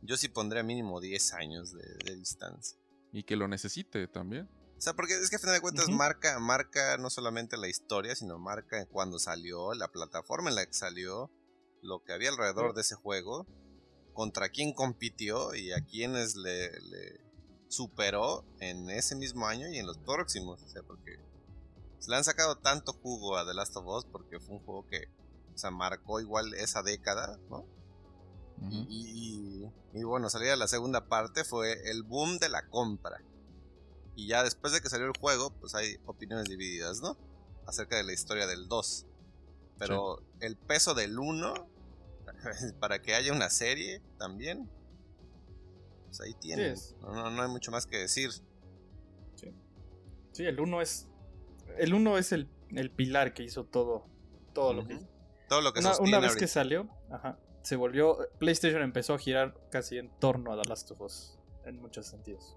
yo sí pondría mínimo 10 años de, de distancia. Y que lo necesite también. O sea, porque es que a final de cuentas marca, marca no solamente la historia, sino marca cuando salió, la plataforma en la que salió, lo que había alrededor de ese juego, contra quién compitió y a quiénes le, le superó en ese mismo año y en los próximos. O sea, porque le han sacado tanto jugo a The Last of Us porque fue un juego que, o sea, marcó igual esa década, ¿no? Y, y- y bueno, salida la segunda parte fue el boom de la compra. Y ya después de que salió el juego, pues hay opiniones divididas, ¿no? Acerca de la historia del 2. Pero el peso del 1, para que haya una serie también, pues ahí tienen. es. No, no, no hay mucho más que decir. Sí, el 1 es. El 1 es el, el pilar que hizo todo. Todo lo que hizo. Todo lo que Una, una vez que salió, ajá, se volvió. PlayStation empezó a girar casi en torno a The Last of Us. En muchos sentidos.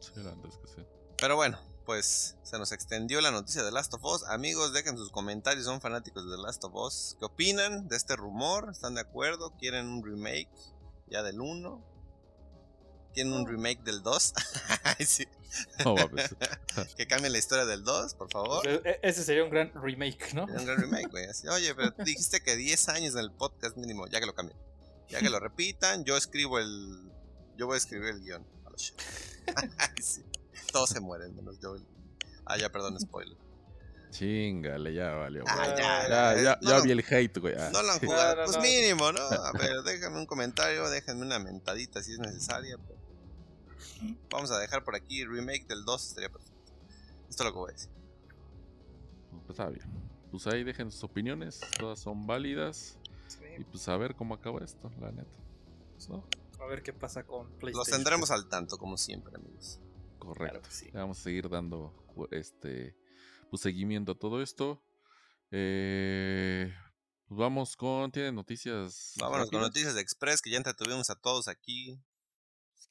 Sí, la verdad es que sí. Pero bueno, pues se nos extendió la noticia de Last of Us. Amigos, dejen sus comentarios, son fanáticos de The Last of Us. ¿Qué opinan de este rumor? ¿Están de acuerdo? ¿Quieren un remake ya del 1? ¿Quieren un remake del 2? Ay, sí. No mames. Que cambien la historia del 2, por favor. E- e- ese sería un gran remake, ¿no? Un gran remake, güey. Oye, pero tú dijiste que 10 años en el podcast mínimo, ya que lo cambien. Ya que lo repitan, yo escribo el. Yo voy a escribir el guion. Sí. Todos se mueren, menos yo. Ah, ya, perdón, spoiler. Chingale, ya valió. Ah, ya, ya, ya, no ya lo- vi el hate, güey. ah, No lo han jugado. No, no, pues mínimo, ¿no? A ver, déjenme un comentario, déjenme una mentadita si es necesaria. pero Vamos a dejar por aquí remake del 2, estaría perfecto. Esto es lo que voy a decir. Pues está bien. Pues ahí dejen sus opiniones, todas son válidas. Y pues a ver cómo acaba esto, la neta. ¿No? A ver qué pasa con PlayStation. Los tendremos al tanto, como siempre, amigos. Correcto. Claro que sí. Le Vamos a seguir dando este pues, seguimiento a todo esto. Eh, pues vamos con. ¿Tienen noticias? Vámonos con noticias de Express, que ya entretuvimos a todos aquí.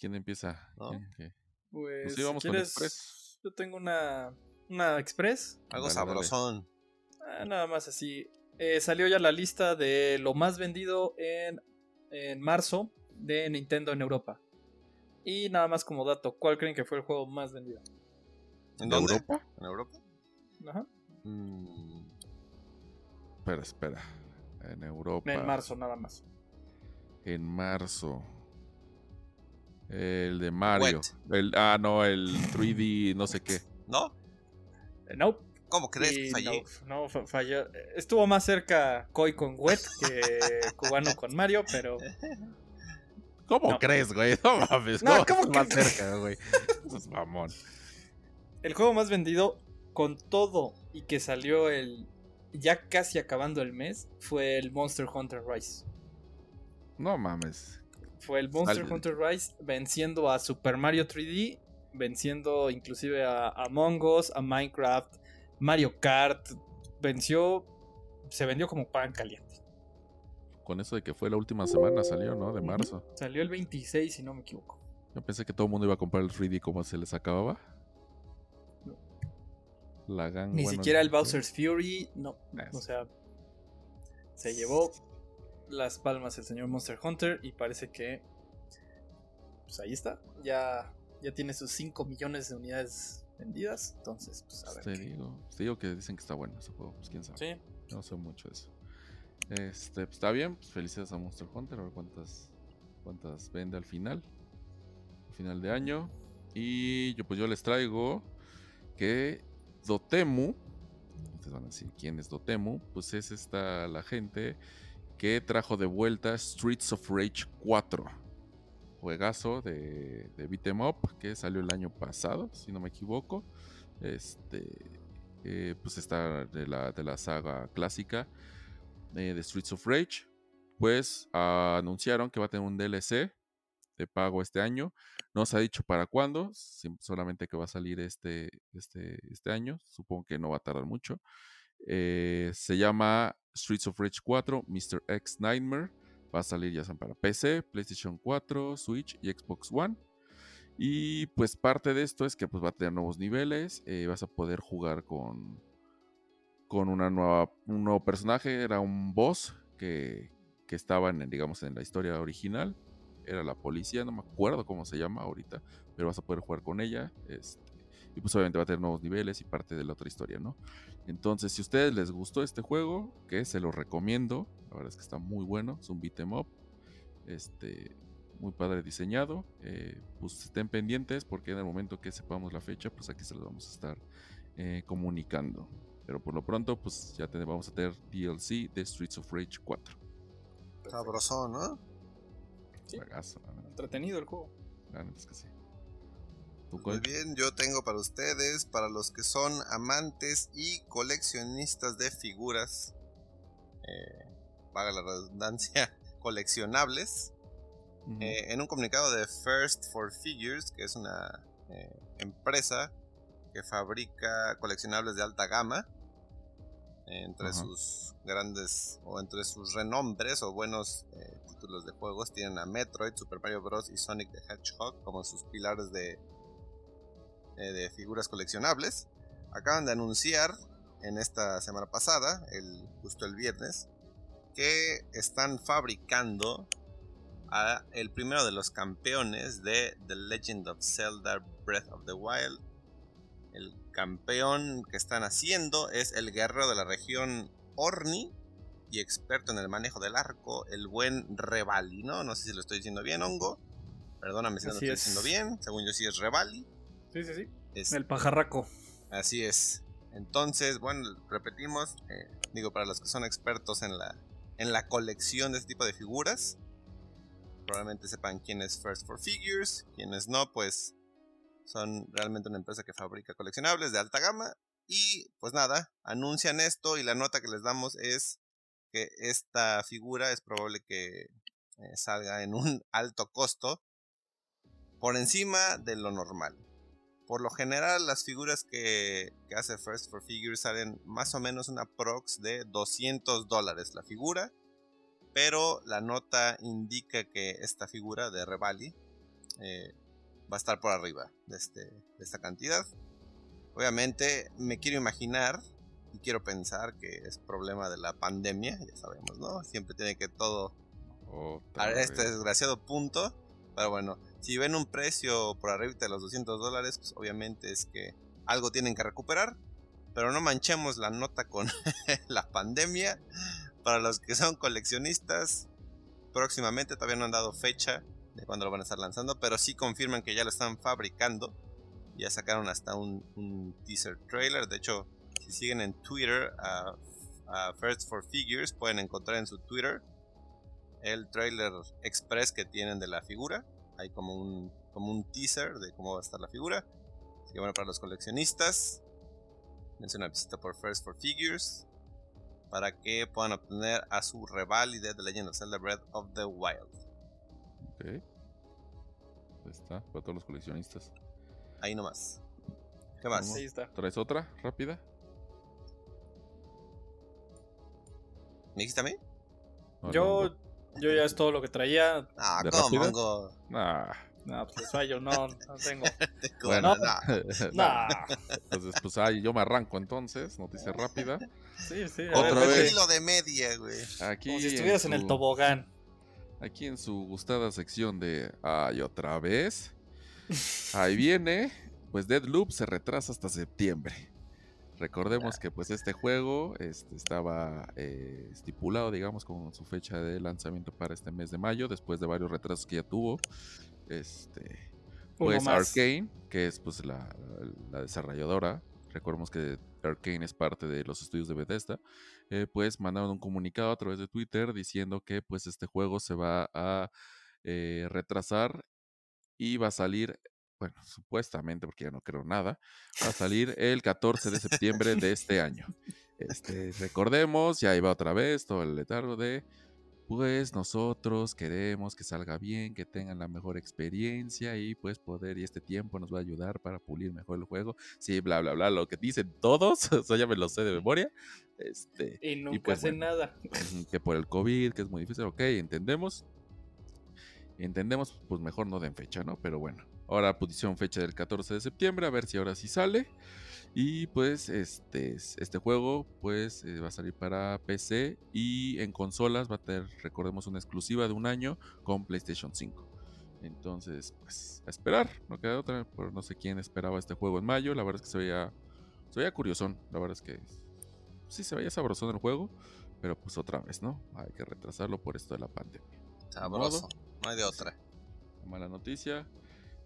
¿Quién empieza? ¿No? ¿Quién? ¿Qué? Pues, sí, vamos si con quieres, Express. Yo tengo una. Una Express. Algo Dale, dale. sabrosón. Ah, nada más así. Eh, salió ya la lista de lo más vendido en, en marzo de Nintendo en Europa. Y nada más como dato, ¿cuál creen que fue el juego más vendido? ¿En. Europa? ¿En Europa? Ajá. Mm, Espera, espera. En Europa. En marzo, nada más. En marzo. El de Mario. Wet. El, ah, no, el 3D, no sé qué. ¿No? Eh, no. ¿Cómo crees que fallé? No, no, fa- falló. Estuvo más cerca Koi con Wet que Cubano con Mario, pero ¿Cómo No. crees, güey? No mames. No, ¿cómo estás más que- cerca, güey. Eso es mamón. el juego más vendido con todo y que salió el ya casi acabando el mes fue el Monster Hunter Rise. No mames. Fue el Monster Al- Hunter Rise venciendo a Super Mario 3D, venciendo inclusive a Among Us, a Minecraft, Mario Kart, venció se vendió como pan caliente. Con eso de que fue la última semana salió, ¿no? De marzo. Salió el 26, si no me equivoco. Yo pensé que todo el mundo iba a comprar el 3D como se les acababa. La gang, Ni siquiera el Bowser's Fury, no. O sea, se llevó las palmas el señor Monster Hunter y parece que pues ahí está. Ya, ya tiene sus 5 millones de unidades vendidas. Entonces, pues a ver. Te digo, te digo que dicen que está bueno ese juego, pues quién sabe. Sí. No sé mucho de eso. Este, pues está bien, pues felicidades a Monster Hunter, a ver cuántas, cuántas vende al final. Al final de año. Y yo pues yo les traigo que Dotemu, ustedes van a decir quién es Dotemu, pues es esta la gente que trajo de vuelta Streets of Rage 4. Juegazo de, de Beat'em Up que salió el año pasado, si no me equivoco. Este, eh, pues está de la, de la saga clásica eh, de Streets of Rage. Pues anunciaron que va a tener un DLC de pago este año. No se ha dicho para cuándo, solamente que va a salir este, este, este año. Supongo que no va a tardar mucho. Eh, se llama Streets of Rage 4, Mr. X Nightmare. Va a salir ya para PC, PlayStation 4, Switch y Xbox One. Y pues parte de esto es que pues va a tener nuevos niveles. Eh, vas a poder jugar con, con una nueva, un nuevo personaje. Era un boss que, que estaba en, digamos, en la historia original era la policía, no me acuerdo cómo se llama ahorita, pero vas a poder jugar con ella. Este, y pues obviamente va a tener nuevos niveles y parte de la otra historia, ¿no? Entonces, si a ustedes les gustó este juego, que se lo recomiendo, la verdad es que está muy bueno, es un beat'em up, este, muy padre diseñado, eh, pues estén pendientes porque en el momento que sepamos la fecha, pues aquí se los vamos a estar eh, comunicando. Pero por lo pronto, pues ya vamos a tener DLC de Streets of Rage 4. Sabroso, ¿no? Entretenido el juego. Muy bien, yo tengo para ustedes, para los que son amantes y coleccionistas de figuras, eh, para la redundancia, coleccionables. Eh, en un comunicado de First for Figures, que es una eh, empresa que fabrica coleccionables de alta gama, entre sus grandes o entre sus renombres o buenos eh, títulos de juegos tienen a Metroid, Super Mario Bros. y Sonic the Hedgehog como sus pilares de, eh, de figuras coleccionables. Acaban de anunciar en esta semana pasada, el, justo el viernes, que están fabricando a el primero de los campeones de The Legend of Zelda Breath of the Wild el campeón que están haciendo es el guerrero de la región Orni y experto en el manejo del arco, el buen Revali, ¿no? No sé si lo estoy diciendo bien, Hongo. Perdóname si no lo estoy diciendo bien. Según yo sí es Revali. Sí, sí, sí. el pajarraco. Así es. Entonces, bueno, repetimos. Eh, digo, para los que son expertos en la, en la colección de este tipo de figuras, probablemente sepan quién es First for Figures. Quienes no, pues son realmente una empresa que fabrica coleccionables de alta gama. Y pues nada, anuncian esto y la nota que les damos es que esta figura es probable que eh, salga en un alto costo por encima de lo normal. Por lo general, las figuras que, que, hace First for Figures salen más o menos una prox de 200 dólares la figura. Pero la nota indica que esta figura de Revali eh, va a estar por arriba de, este, de esta cantidad. Obviamente me quiero imaginar y quiero pensar que es problema de la pandemia, ya sabemos, ¿no? Siempre tiene que todo a este desgraciado punto. Pero bueno, si ven un precio por arriba de los 200 dólares, pues obviamente es que algo tienen que recuperar. Pero no manchemos la nota con la pandemia. Para los que son coleccionistas, próximamente todavía no han dado fecha de cuándo lo van a estar lanzando, pero sí confirman que ya lo están fabricando. Ya sacaron hasta un, teaser trailer. De hecho, si siguen en Twitter a, First for Figures, pueden encontrar en su Twitter el trailer express que tienen de la figura. Hay como un, como un teaser de cómo va a estar la figura. Así que bueno, para los coleccionistas, dense una visita por First for Figures para que puedan obtener a su rival de The Legend of Zelda Breath of the Wild. Ahí está, para todos los coleccionistas. Ahí nomás. ¿Qué más? Ahí está. ¿Traes otra rápida? ¿Me dijiste a mí? yo, yo ya es todo lo que traía. Ah, ¿cómo, Mongo? Ah. No, pues fallo, no, no tengo. bueno, no. Entonces, pues ahí yo me arranco entonces, noticia rápida. Sí, sí. Otra vez. Hilo de media, güey. Aquí Como si estuvieras en, el tobogán. Aquí en su gustada sección de Ay, otra vez. Ahí viene. Pues Deadloop se retrasa hasta septiembre. Recordemos que pues este juego este, estaba eh, estipulado, digamos, con su fecha de lanzamiento para este mes de mayo, después de varios retrasos que ya tuvo. Este, pues Arkane, que es pues la, desarrolladora, recordemos que Arkane es parte de los estudios de Bethesda, eh, pues mandaron un comunicado a través de Twitter diciendo que pues este juego se va a eh, retrasar y va a salir bueno, supuestamente, porque ya no creo nada, va a salir el 14 de septiembre de este año. Este, recordemos, ya iba otra vez todo el letargo de, pues nosotros queremos que salga bien, que tengan la mejor experiencia y pues poder, y este tiempo nos va a ayudar para pulir mejor el juego. Sí, bla, bla, bla, lo que dicen todos, eso ya me lo sé de memoria. Este, y nunca pues, hacen nada. Que por el COVID, que es muy difícil, ok, entendemos. Entendemos, pues mejor no den fecha, ¿no? Pero bueno, Ahora pusieron fecha del 14 de septiembre, a ver si ahora sí sale. Y pues este, este juego pues eh, va a salir para PC y en consolas va a tener, recordemos, una exclusiva de un año con PlayStation 5. Entonces, pues a esperar, no queda otra, pero no sé quién esperaba este juego en mayo, la verdad es que se veía, se veía curiosón, la verdad es que sí se veía sabrosón el juego, pero pues otra vez, ¿no? Hay que retrasarlo por esto de la pandemia. Sabroso, no hay de otra. Mala noticia,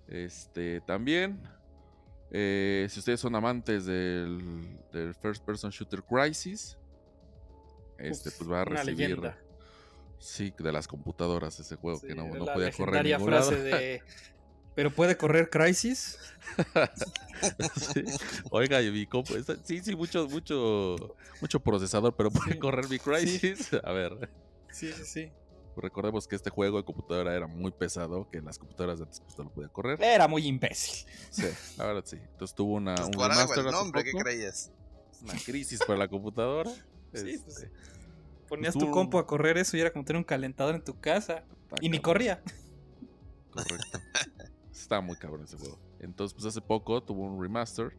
este, también, eh, si ustedes son amantes del, First Person Shooter Crisis, este, pues va a recibir. Sí, de las computadoras ese juego que no, no podía correr. En frase de. ¿Pero puede correr Crisis? Oiga, mi compu, sí, sí, mucho, mucho, mucho procesador, pero puede correr mi Crisis. A ver. Sí, sí, sí. Recordemos que este juego de computadora era muy pesado, que en las computadoras de antes pues, no lo podía correr. Era muy imbécil. Sí, la verdad sí. Entonces tuvo una. Pues un remaster el nombre, ¿qué creías? Una crisis para la computadora. Sí, pues, este, ponías tu compu a correr eso y era como tener un calentador en tu casa. y ni corría. Correcto. Está muy cabrón ese juego. Entonces, pues hace poco tuvo un remaster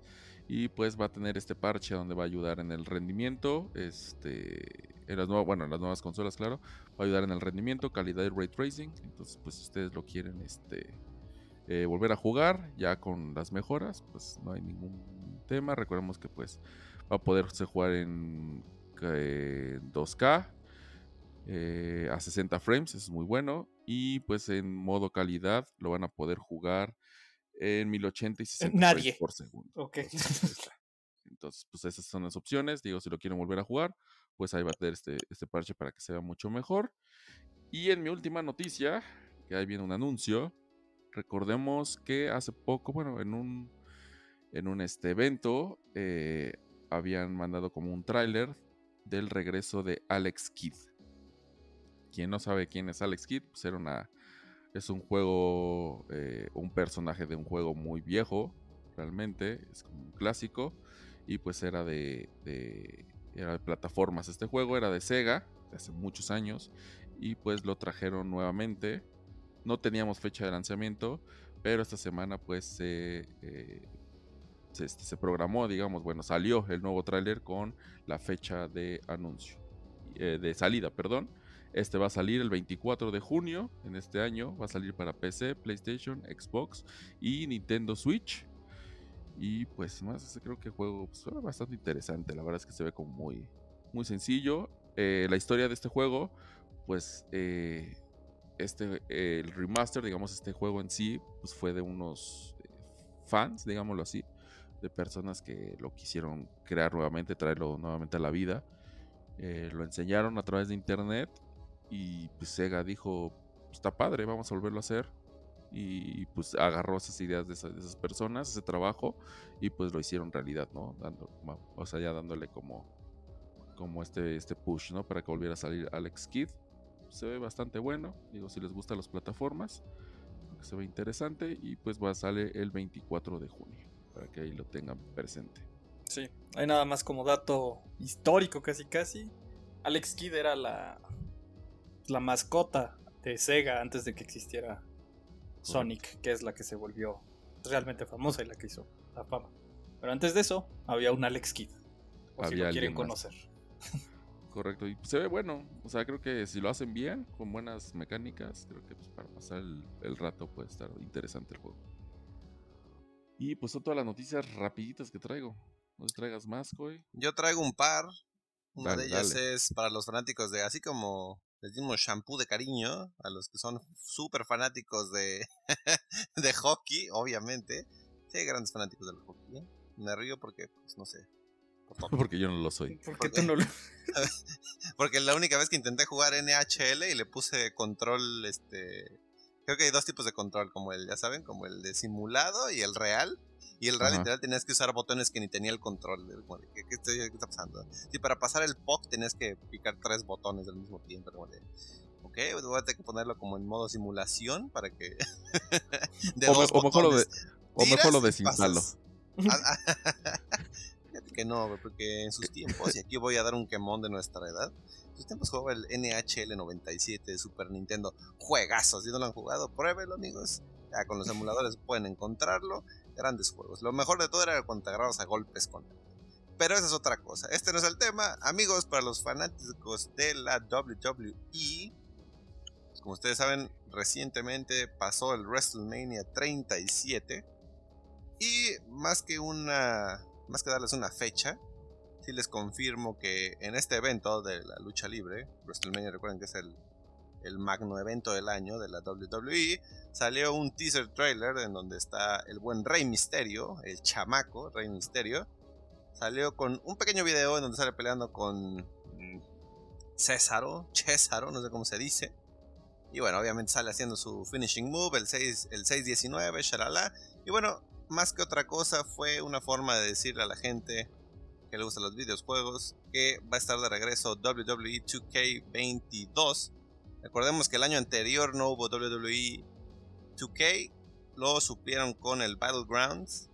y pues va a tener este parche donde va a ayudar en el rendimiento, este, en las nuevas, bueno, en las nuevas consolas, claro, va a ayudar en el rendimiento, calidad y ray tracing. Entonces, pues si ustedes lo quieren, este, eh, volver a jugar ya con las mejoras, pues no hay ningún tema. Recordemos que pues va a poderse jugar en 2K. Eh, a 60 frames, es muy bueno. Y pues en modo calidad lo van a poder jugar en 1080 y 60 Nadie. por segundo. Ok. Entonces, pues esas son las opciones. Digo, si lo quieren volver a jugar, pues ahí va a tener este, este parche para que sea mucho mejor. Y en mi última noticia, que ahí viene un anuncio, recordemos que hace poco, bueno, en un, en un este evento, eh, habían mandado como un tráiler del regreso de Alex Kidd. Quien no sabe quién es Alex Kidd, pues era una es un juego, eh, un personaje de un juego muy viejo, realmente, es como un clásico, y pues era de, era de plataformas. Este juego era de Sega, de hace muchos años, y pues lo trajeron nuevamente. No teníamos fecha de lanzamiento, pero esta semana pues se, eh, se, este, se, programó, digamos, bueno, salió el nuevo tráiler con la fecha de anuncio, eh, de salida, perdón. Este va a salir el 24 de junio en este año. Va a salir para PC, PlayStation, Xbox y Nintendo Switch. Y pues más, este creo que el juego pues, bastante interesante. La verdad es que se ve como muy, muy sencillo. Eh, la historia de este juego, pues eh, este, el remaster, digamos, este juego en sí, pues fue de unos eh, fans, digámoslo así, de personas que lo quisieron crear nuevamente, traerlo nuevamente a la vida. lo enseñaron a través de internet y pues Sega dijo, está padre, vamos a volverlo a hacer. Y pues agarró esas ideas de esas, personas, ese trabajo, y pues lo hicieron realidad, ¿no? Dando, o sea, ya dándole como, como este, este push, ¿no? Para que volviera a salir Alex Kidd. Se ve bastante bueno, digo, si les gustan las plataformas, se ve interesante, y pues va a salir el 24 de junio, para que ahí lo tengan presente. Sí, hay nada más como dato histórico casi casi Alex Kidd era la, la mascota de Sega antes de que existiera Sonic, que es la que se volvió realmente famosa y la que hizo la fama. Pero antes de eso, había un Alex Kidd. O si lo quieren conocer. Correcto, y se ve bueno. O sea, creo que si lo hacen bien, con buenas mecánicas, creo que pues, para pasar el, rato puede estar interesante el juego. Y pues son todas las noticias rapiditas que traigo. No traigas más, Coy. Yo traigo un par. Una de ellas es para los fanáticos de, así como les dimos shampoo de cariño a los que son súper fanáticos de, de hockey, obviamente. Sí, hay grandes fanáticos del hockey. ¿eh? Me río porque, pues, no sé. porque yo no lo soy. ¿Por tú no lo... porque la única vez que intenté jugar NHL y le puse control, este... Creo que hay dos tipos de control, como el, ya saben, como el de simulado y el real. Y el real literal tenías que usar botones que ni tenía el control. ¿qué, está pasando? Sí, para pasar el pop tenías que picar tres botones al mismo tiempo. ok, pues voy a tener que ponerlo como en modo simulación para que. o, mejor lo de, o mejor lo desinstalo. Ah, fíjate que no, porque en sus tiempos, y aquí voy a dar un quemón de nuestra edad. En sus tiempos jugaba el NHL 97 de Super Nintendo. Juegazos, si no lo han jugado, pruébelo, amigos. Ya con los emuladores pueden encontrarlo grandes juegos. Lo mejor de todo era cuando a golpes con él. Pero esa es otra cosa. Este no es el tema. Amigos, para los fanáticos de la WWE, pues, como ustedes saben, recientemente pasó el WrestleMania 37. Y más que una. Más que darles una fecha, sí les confirmo que en este evento de la lucha libre, WrestleMania recuerden que es el el magno evento del año de la WWE, salió un teaser trailer en donde está el buen Rey Misterio, el chamaco Rey Misterio. Salió con un pequeño video en donde sale peleando con mm, Césaro, Césaro, no sé cómo se dice. Y bueno, obviamente sale haciendo su finishing move, el 6, el 619, shalala. Y bueno, más que otra cosa, fue una forma de decirle a la gente que le gustan los videojuegos que va a estar de regreso WWE 2K22 Recordemos que el año anterior no hubo WWE 2K, lo supieron con el Battlegrounds.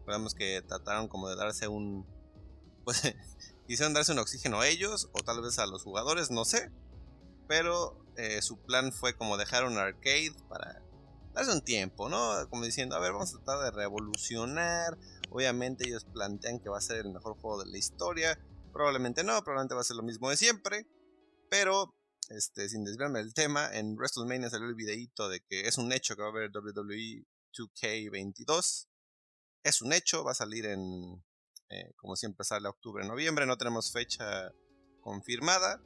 Recordemos que trataron como de darse un. Pues quisieron darse un oxígeno a ellos, o tal vez a los jugadores, no sé. Pero eh, su plan fue como dejar un arcade para darse un tiempo, ¿no? Como diciendo, a ver, vamos a tratar de revolucionar. Obviamente ellos plantean que va a ser el mejor juego de la historia. Probablemente no, probablemente va a ser lo mismo de siempre. Pero este, sin desviarme del tema, en WrestleMania salió el videito de que es un hecho que va a haber WWE 2K22. Es un hecho, va a salir en, eh, como siempre sale octubre, noviembre, no tenemos fecha confirmada,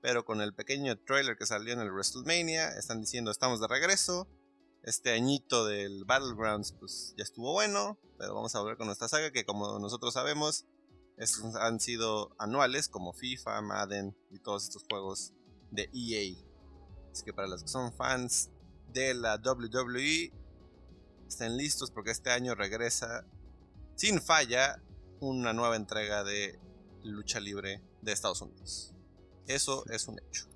pero con el pequeño trailer que salió en el WrestleMania, están diciendo estamos de regreso. Este añito del Battlegrounds pues ya estuvo bueno, pero vamos a volver con nuestra saga que como nosotros sabemos, estos han sido anuales como FIFA, Madden y todos estos juegos de EA. Así que para los que son fans de la WWE, estén listos porque este año regresa sin falla una nueva entrega de lucha libre de Estados Unidos. Eso es un hecho.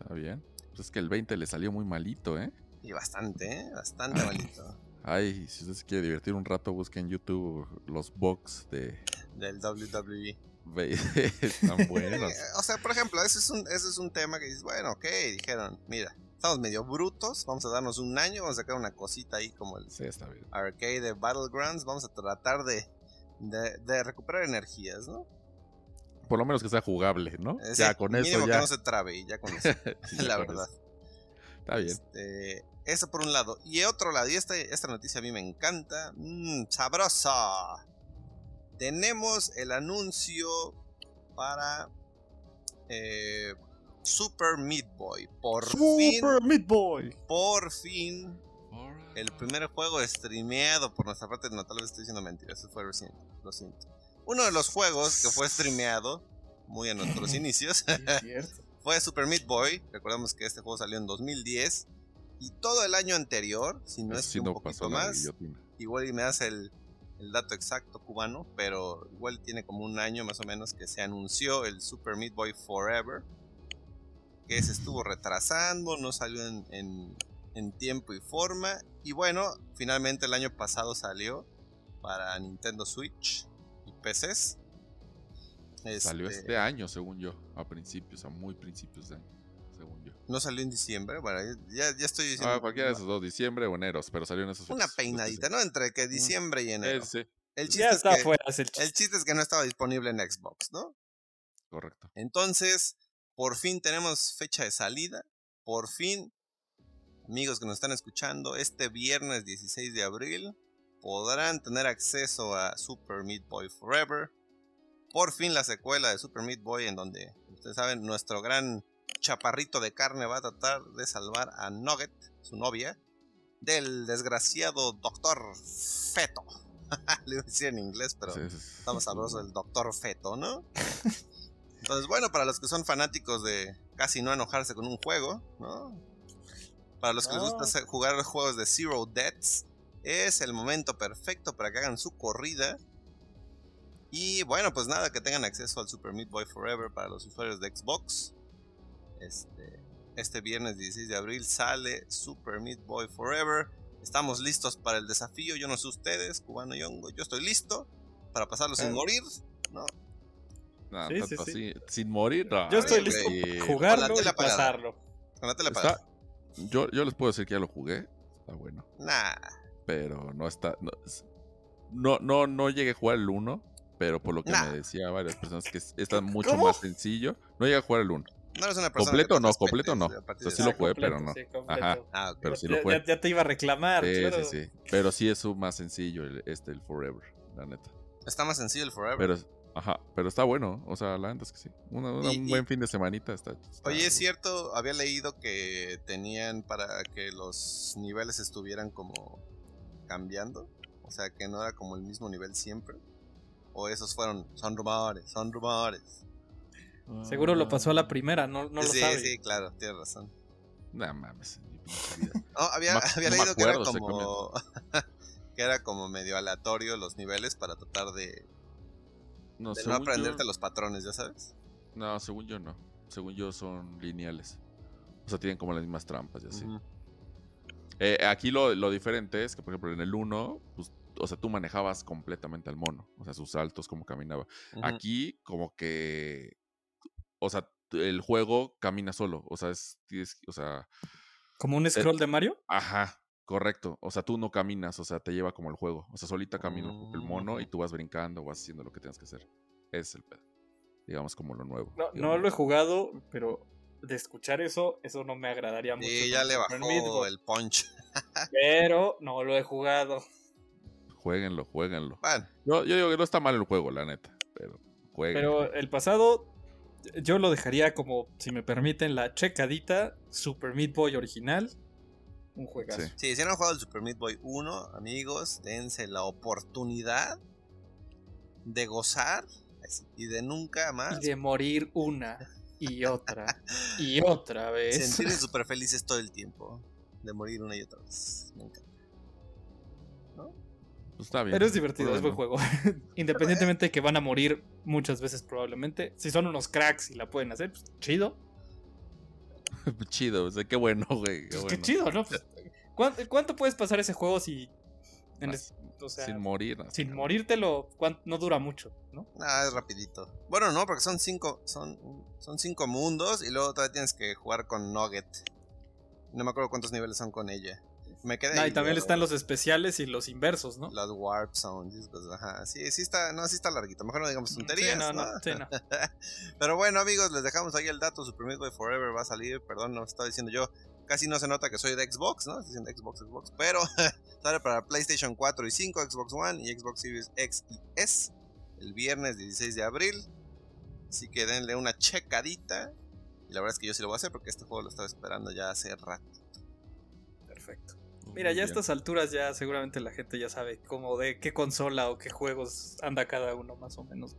Está bien. Pues es que el 20 le salió muy malito, ¿eh? Y bastante, ¿eh? Bastante malito. Ay, si usted se quiere divertir un rato, busquen en YouTube los box de... Del WWE. Están buenos. o sea, por ejemplo, ese es, un, ese es un tema que dices, bueno, ok, dijeron, mira, estamos medio brutos, vamos a darnos un año, vamos a sacar una cosita ahí como el arcade de Battlegrounds, vamos a tratar de, de, recuperar energías, ¿no? Por lo menos que sea jugable, ¿no? Eh, ya con eso ya. que no se trabe, ya con eso. la verdad. Está bien. Este, eso por un lado. Y otro lado, y esta, esta noticia a mí me encanta. Mmm, sabrosa tenemos el anuncio para eh, Super Meat Boy. Por Super Meat Boy. Por fin. El primer juego streameado por nuestra parte. No, tal vez estoy diciendo mentiras. Eso fue reciente. Lo siento. Uno de los juegos que fue streameado. Muy en nuestros inicios. fue Super Meat Boy. Recordemos que este juego salió en 2010. Y todo el año anterior, si no es un poquito más, igual y me hace el, el dato exacto cubano, pero igual tiene como un año más o menos que se anunció el Super Meat Boy Forever, que se estuvo retrasando, no salió en, tiempo y forma, y bueno, finalmente el año pasado salió para Nintendo Switch y PCs. Salió este, este año, según yo, a principios, a muy principios de año. ¿No salió en diciembre? Bueno, ya, ya estoy diciendo. Ah, cualquiera de esos dos, diciembre o enero, pero salió en esos Una peinadita, ¿no? Entre que diciembre y enero. Sí. El chiste, ya está fuera, el, chiste. el chiste es que no estaba disponible en Xbox, ¿no? Correcto. Entonces, por fin tenemos fecha de salida. Por fin, amigos que nos están escuchando, este viernes 16 de abril podrán tener acceso a Super Meat Boy Forever. Por fin la secuela de Super Meat Boy en donde, ustedes saben, nuestro gran chaparrito de carne va a tratar de salvar a Nugget, su novia, del desgraciado Doctor Feto. Le decía en inglés, pero estamos hablando del Doctor Feto, ¿no? Entonces, bueno, para los que son fanáticos de casi no enojarse con un juego, ¿no? Para los que les gusta jugar juegos de Zero Deaths, es el momento perfecto para que hagan su corrida. Y bueno, pues nada, que tengan acceso al Super Meat Boy Forever para los usuarios de Xbox. Este, este viernes 16 de abril sale Super Meat Boy Forever. Estamos listos para el desafío. Yo no sé ustedes, Cubano y Hongo. Yo estoy listo para pasarlo sin morir, ¿no? sin morir. yo estoy listo para jugarlo y pasarlo. Con la tele yo, yo les puedo decir que ya lo jugué. Está bueno. Nah. Pero no está. No, no, no, llegué a jugar el 1. Pero por lo que me decía varias personas que está mucho más sencillo. No llegué a jugar el 1. No eres una persona completo no, completo no. O sí lo jugué, pero no. Ajá. Ah, pero sí lo jugué. Ya, te iba a reclamar. Sí, sí, sí. Pero sí es más sencillo este, el Forever, la neta. Está más sencillo el Forever. Pero, Ajá, pero está bueno, o sea, la verdad es que sí. un buen fin de semanita está, Oye, es cierto, había leído que tenían para que los niveles estuvieran como cambiando, o sea, que no era como el mismo nivel siempre. O esos fueron, son rumores, son rumores. Seguro lo pasó a la primera, no, no lo sabe. Sí, sí, claro, tienes razón. No mames. había, había leído que era como que era como medio aleatorio los niveles para tratar de no, de no aprenderte los patrones, ya sabes. No, según yo no. Según yo son lineales. O sea, tienen como las mismas trampas y así. Eh, aquí lo, lo, diferente es que, por ejemplo, en el 1, pues, o sea, tú manejabas completamente al mono. O sea, sus saltos, cómo caminaba. Aquí, como que. O sea, el juego camina solo. O sea, es. o sea. ¿Como un scroll de Mario? Ajá. Correcto, o sea, tú no caminas, o sea, te lleva como el juego. O sea, solita camina el mono y tú vas brincando, vas haciendo lo que tienes que hacer. es el pedo. Digamos como lo nuevo. No, no lo he jugado, pero de escuchar eso, eso no me agradaría mucho. Sí, ya le bajó el punch. pero no lo he jugado. Jueguenlo, jueguenlo. Bueno. Yo, yo digo que no está mal el juego, la neta, pero jueguenlo. Pero el pasado, yo lo dejaría como, si me permiten, la checadita Super Meat Boy original un juegazo. Sí. si no han jugado el Super Meat Boy 1, amigos, dense la oportunidad de gozar y de nunca más. Y de morir una y otra y otra vez. Sentirse súper felices todo el tiempo. De morir una y otra vez. Me encanta. Pues está bien. Pero es divertido, es buen juego. Independientemente de que van a morir muchas veces probablemente. Si son unos cracks y la pueden hacer, pues chido. chido, o sea, qué bueno, güey. Qué, pues chido, ¿no? Pues, ¿cuánto, puedes pasar ese juego si. sin morir. sin morirtelo, no dura mucho, ¿no? Ah, es rapidito. Bueno, no, porque son cinco, son, son cinco mundos y luego todavía tienes que jugar con Nugget. No me acuerdo cuántos niveles son con ella. Me quedé ah, y también están los especiales y los inversos, ¿no? Las Warp Zones, ajá. Sí, sí está, no, sí está larguito. Mejor no digamos tonterías. Sí, no, no, sí, no. Pero bueno, amigos, les dejamos ahí el dato. Super Meat Boy Forever va a salir. Perdón, no estaba diciendo yo. Casi no se nota que soy de Xbox, ¿no? Estoy diciendo Xbox, Xbox. Pero sale para PlayStation 4 y 5, Xbox One y Xbox Series X y S. El viernes 16 de abril. Así que denle una checadita. Y la verdad es que yo sí lo voy a hacer porque este juego lo estaba esperando ya hace rato. Perfecto. Mira, ya a estas alturas ya seguramente la gente ya sabe cómo de qué consola o qué juegos anda cada uno más o menos.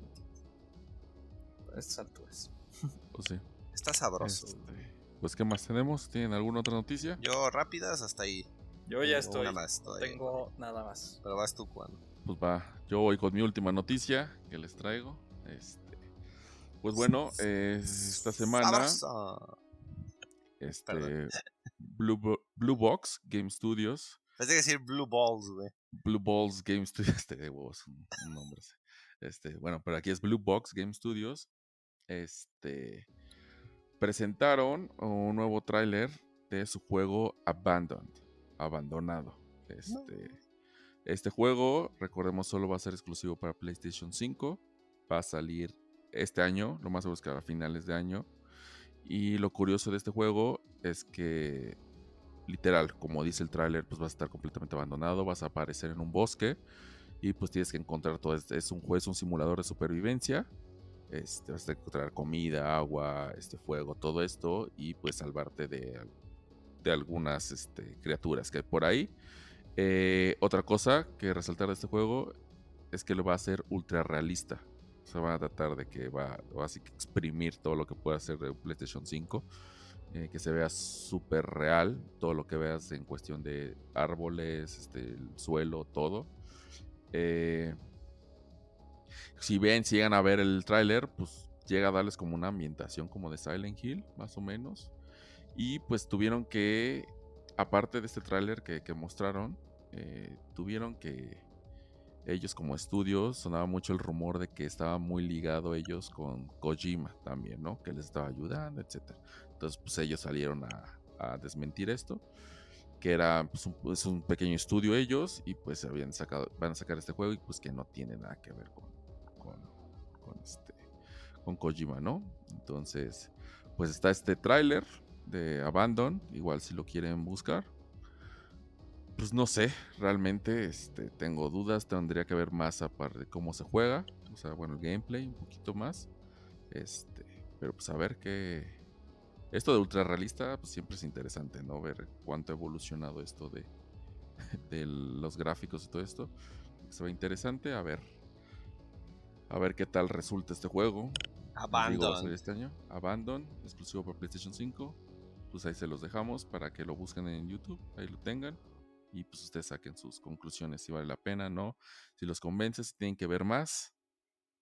A estas alturas. Pues sí. Está sabroso. Este, pues qué más tenemos? ¿Tienen alguna otra noticia? Yo rápidas hasta ahí. Yo ya estoy. no tengo nada más. Pero vas tú cuando. Pues va, yo voy con mi última noticia que les traigo. Este, pues bueno, esta semana. Este, Blue, Blue Box Game Studios. Pensé que decir Blue Balls, güey. Blue Balls Game Studios, este de huevos, un, nombre Este, bueno, pero aquí es Blue Box Game Studios. Este presentaron un nuevo tráiler de su juego Abandoned, abandonado. Este, este juego, recordemos, solo va a ser exclusivo para PlayStation 5. Va a salir este año, lo más seguro es que a finales de año. Y lo curioso de este juego es que, literal, como dice el tráiler, pues va a estar completamente abandonado, vas a aparecer en un bosque y pues tienes que encontrar todo. Es, es un juego, es un simulador de supervivencia. Este, vas a encontrar comida, agua, este fuego, todo esto y pues salvarte de, de algunas este, criaturas que hay por ahí. Eh, otra cosa que resaltar de este juego es que lo va a hacer ultra realista. Se va a tratar de que va, a exprimir todo lo que puede hacer de PlayStation 5. Eh, que se vea súper real. Todo lo que veas en cuestión de árboles, este, el suelo, todo. Eh, si ven, si llegan a ver el tráiler, pues llega a darles como una ambientación como de Silent Hill, más o menos. Y pues tuvieron que, aparte de este tráiler que, que mostraron, eh, tuvieron que ellos como estudios sonaba mucho el rumor de que estaba muy ligado ellos con Kojima también, ¿no? Que les estaba ayudando, etcétera. Entonces, pues ellos salieron a, desmentir esto, que era pues, un, pequeño estudio ellos y pues habían sacado, van a sacar este juego y pues que no tiene nada que ver con, con, con este, Kojima, ¿no? Entonces, pues está este tráiler de Abandon, igual si lo quieren buscar, pues no sé, realmente este, tengo dudas, tendría que ver más aparte de cómo se juega, o sea, bueno, el gameplay un poquito más, este, pero pues a ver qué... Esto de ultra realista pues siempre es interesante, ¿no? Ver cuánto ha evolucionado esto de, de los gráficos y todo esto. Se ve interesante, a ver. A ver qué tal resulta este juego. Abandon. este año. Abandon, exclusivo para PlayStation 5. Pues ahí se los dejamos para que lo busquen en YouTube, ahí lo tengan y pues ustedes saquen sus conclusiones si vale la pena, ¿no? Si los convence, si tienen que ver más.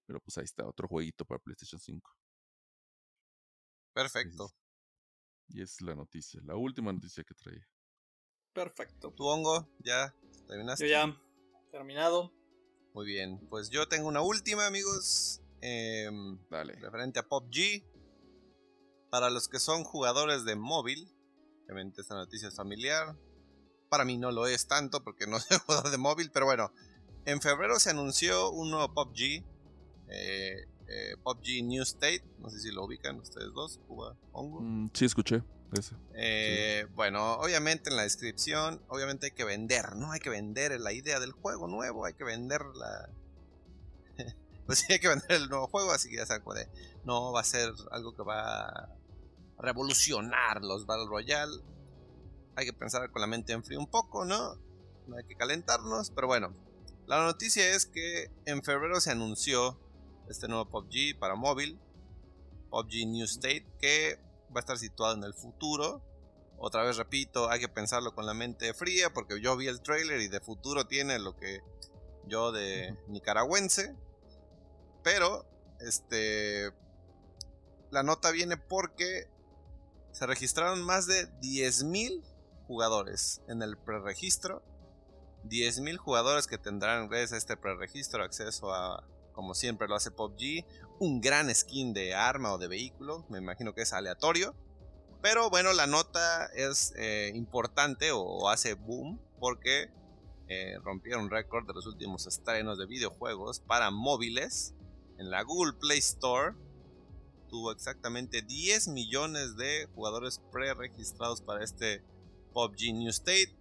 Pero pues ahí está, otro jueguito para PlayStation 5. Perfecto. y es la noticia, la última noticia que traía. Perfecto. ¿Tu hongo? ¿Ya terminaste? Yo ya, terminado. Muy bien, pues yo tengo una última, amigos. Em, Dale. Referente a PUBG. Para los que son jugadores de móvil, obviamente esta noticia es familiar. Para mí no lo es tanto porque no soy jugador de móvil, pero bueno. En febrero se anunció un nuevo PUBG. Eh, eh, PUBG New State. No sé si lo ubican ustedes dos, Cuba, Hongo. Mm, sí, escuché. Eh, bueno, obviamente en la descripción, obviamente hay que vender, ¿no? Hay que vender la idea del juego nuevo, hay que vender la... pues sí, hay que vender el nuevo juego, así que ya saben, de, no va a ser algo que va a revolucionar los Battle Royale hay que pensar con la mente en frío un poco, ¿no? No hay que calentarnos, pero bueno. La noticia es que en febrero se anunció este nuevo PUBG para móvil, PUBG New State, que va a estar situado en el futuro. Otra vez repito, hay que pensarlo con la mente fría, porque yo vi el trailer y de futuro tiene lo que yo de nicaragüense. Pero, este, la nota viene porque se registraron más de 10.000 jugadores en el preregistro. 10.000 jugadores que tendrán gracias a este preregistro acceso a, como siempre lo hace PUBG, un gran skin de arma o de vehículo. Me imagino que es aleatorio. Pero bueno, la nota es eh, importante o, hace boom porque eh, rompieron récord de los últimos estrenos de videojuegos para móviles en la Google Play Store. Tuvo exactamente 10 millones de jugadores preregistrados para este PUBG New State.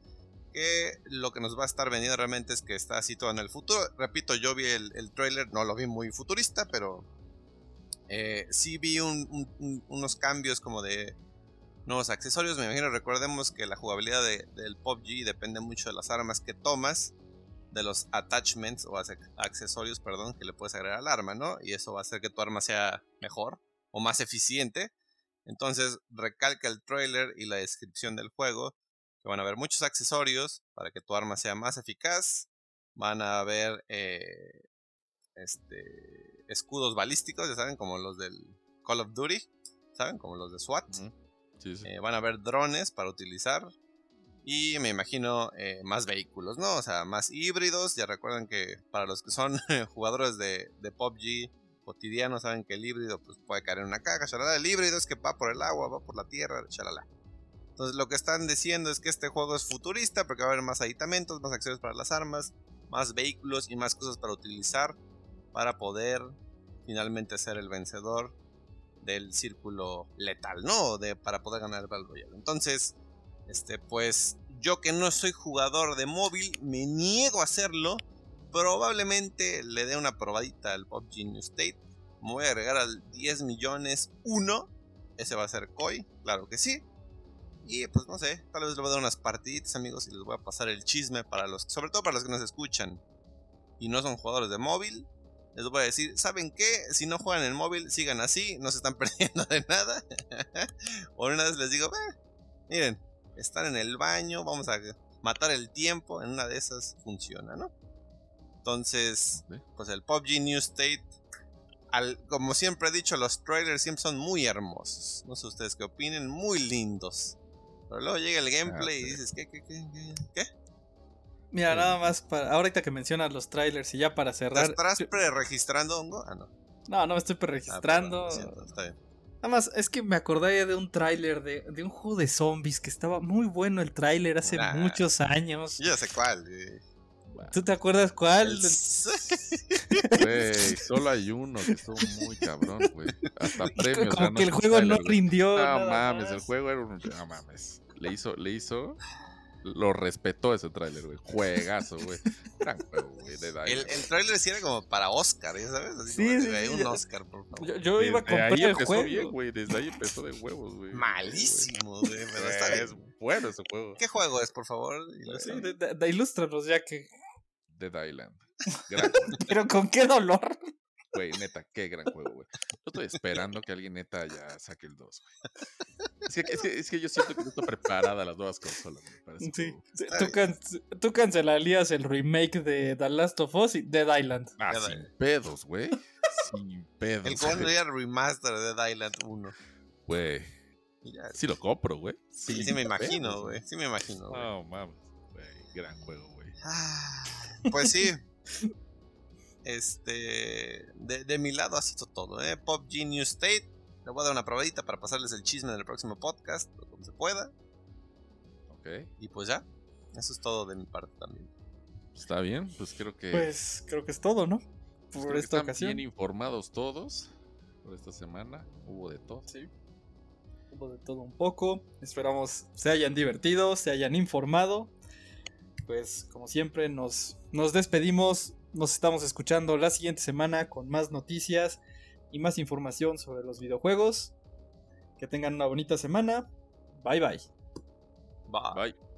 Que lo que nos va a estar vendiendo realmente es que está situado en el futuro. Repito, yo vi el, trailer, no lo vi muy futurista, pero eh, sí vi unos cambios como de nuevos accesorios. Me imagino, recordemos que la jugabilidad del PUBG depende mucho de las armas que tomas, de los attachments o accesorios, perdón, que le puedes agregar al arma, ¿no? Y eso va a hacer que tu arma sea mejor o más eficiente. Entonces, recalca el trailer y la descripción del juego que van a haber muchos accesorios para que tu arma sea más eficaz. Van a haber eh, este, escudos balísticos, ya saben, como los del Call of Duty, ¿saben? Como los de SWAT. Eh, van a haber drones para utilizar. Y me imagino eh, más vehículos, ¿no? O sea, más híbridos. Ya recuerden que para los que son jugadores de, de PUBG cotidiano saben que el híbrido pues, puede caer en una caja. El híbrido es que va por el agua, va por la tierra, chalala. Entonces lo que están diciendo es que este juego es futurista porque va a haber más aditamentos, más acciones para las armas, más vehículos y más cosas para utilizar para poder finalmente ser el vencedor del círculo letal, ¿no? De, para poder ganar el Battle Royale. Entonces, este, pues yo que no soy jugador de móvil, me niego a hacerlo. Probablemente le dé una probadita al PUBG New State. Me voy a agregar al 10 millones 1. Ese va a ser Koi, claro que sí. Y pues no sé, tal vez le voy a dar unas partiditas, amigos, y les voy a pasar el chisme para los, sobre todo para los que nos escuchan y no son jugadores de móvil. Les voy a decir, ¿saben qué? Si no juegan en móvil, sigan así, no se están perdiendo de nada. o una vez les digo, eh, miren, están en el baño, vamos a matar el tiempo, en una de esas funciona, ¿no? Entonces, pues el PUBG New State, al, como siempre he dicho, los trailers siempre son muy hermosos. No sé ustedes qué opinen, muy lindos. Pero luego llega el gameplay y dices, ¿qué, qué, qué, qué? Mira, nada más para. Ahorita que mencionas los trailers y ya para cerrar. ¿Estás pre-registrando, Hongo? Ah, no. No, no me estoy pre-registrando. Ah, está bien. Nada más, es que me acordé de un tráiler de, de, un juego de zombies que estaba muy bueno el tráiler hace muchos años. Yo sé cuál. ¿Tú te acuerdas cuál? Güey, solo hay uno que estuvo muy cabrón, güey. Hasta premios. Como que el juego no rindió. No mames, el juego era un. No mames. Le hizo, le hizo lo respetó ese tráiler, güey. Juegazo, güey. Gran juego, güey. El, el tráiler sí era como para Oscar, ¿ya sabes? Así sí, sí, un Oscar, por favor. Yo, iba a comprar ahí el juego. bien, güey. Desde ahí empezó de huevos, güey. Malísimo, güey. Pero está bien. Es bueno ese juego. ¿Qué juego es, por favor? Sí, de, de, de, ilústranos ya que... Dead Island. Gran Pero con qué dolor. Güey, neta, qué gran juego, güey. Yo estoy esperando que alguien neta ya saque el 2, güey. Es que, es, que, yo siento que no estoy preparada las nuevas consolas, sí, sí. Tú, tú, cancelarías el remake de The Last of Us y Dead Island. Ah, sin pedos, güey. Sin pedos. El sería el remaster de Dead Island 1. Güey. Sí lo compro, güey. Sí, sí, me imagino, güey. Sí me imagino, güey. No, mames. Güey, gran juego, güey. Ah, pues sí. Este, de, mi lado ha sido todo, ¿eh? Pop Genius State. Le voy a dar una probadita para pasarles el chisme en el próximo podcast, como se pueda. Ok. Y pues ya, eso es todo de mi parte también. Está bien, pues creo que. Pues creo que es todo, ¿no? Pues por esta ocasión. Bien informados todos por esta semana. Hubo de todo. Sí. Hubo de todo un poco. Esperamos se hayan divertido, se hayan informado. Pues como siempre nos, nos despedimos nos estamos escuchando la siguiente semana con más noticias y más información sobre los videojuegos. Que tengan una bonita semana. Bye bye. Bye. Bye.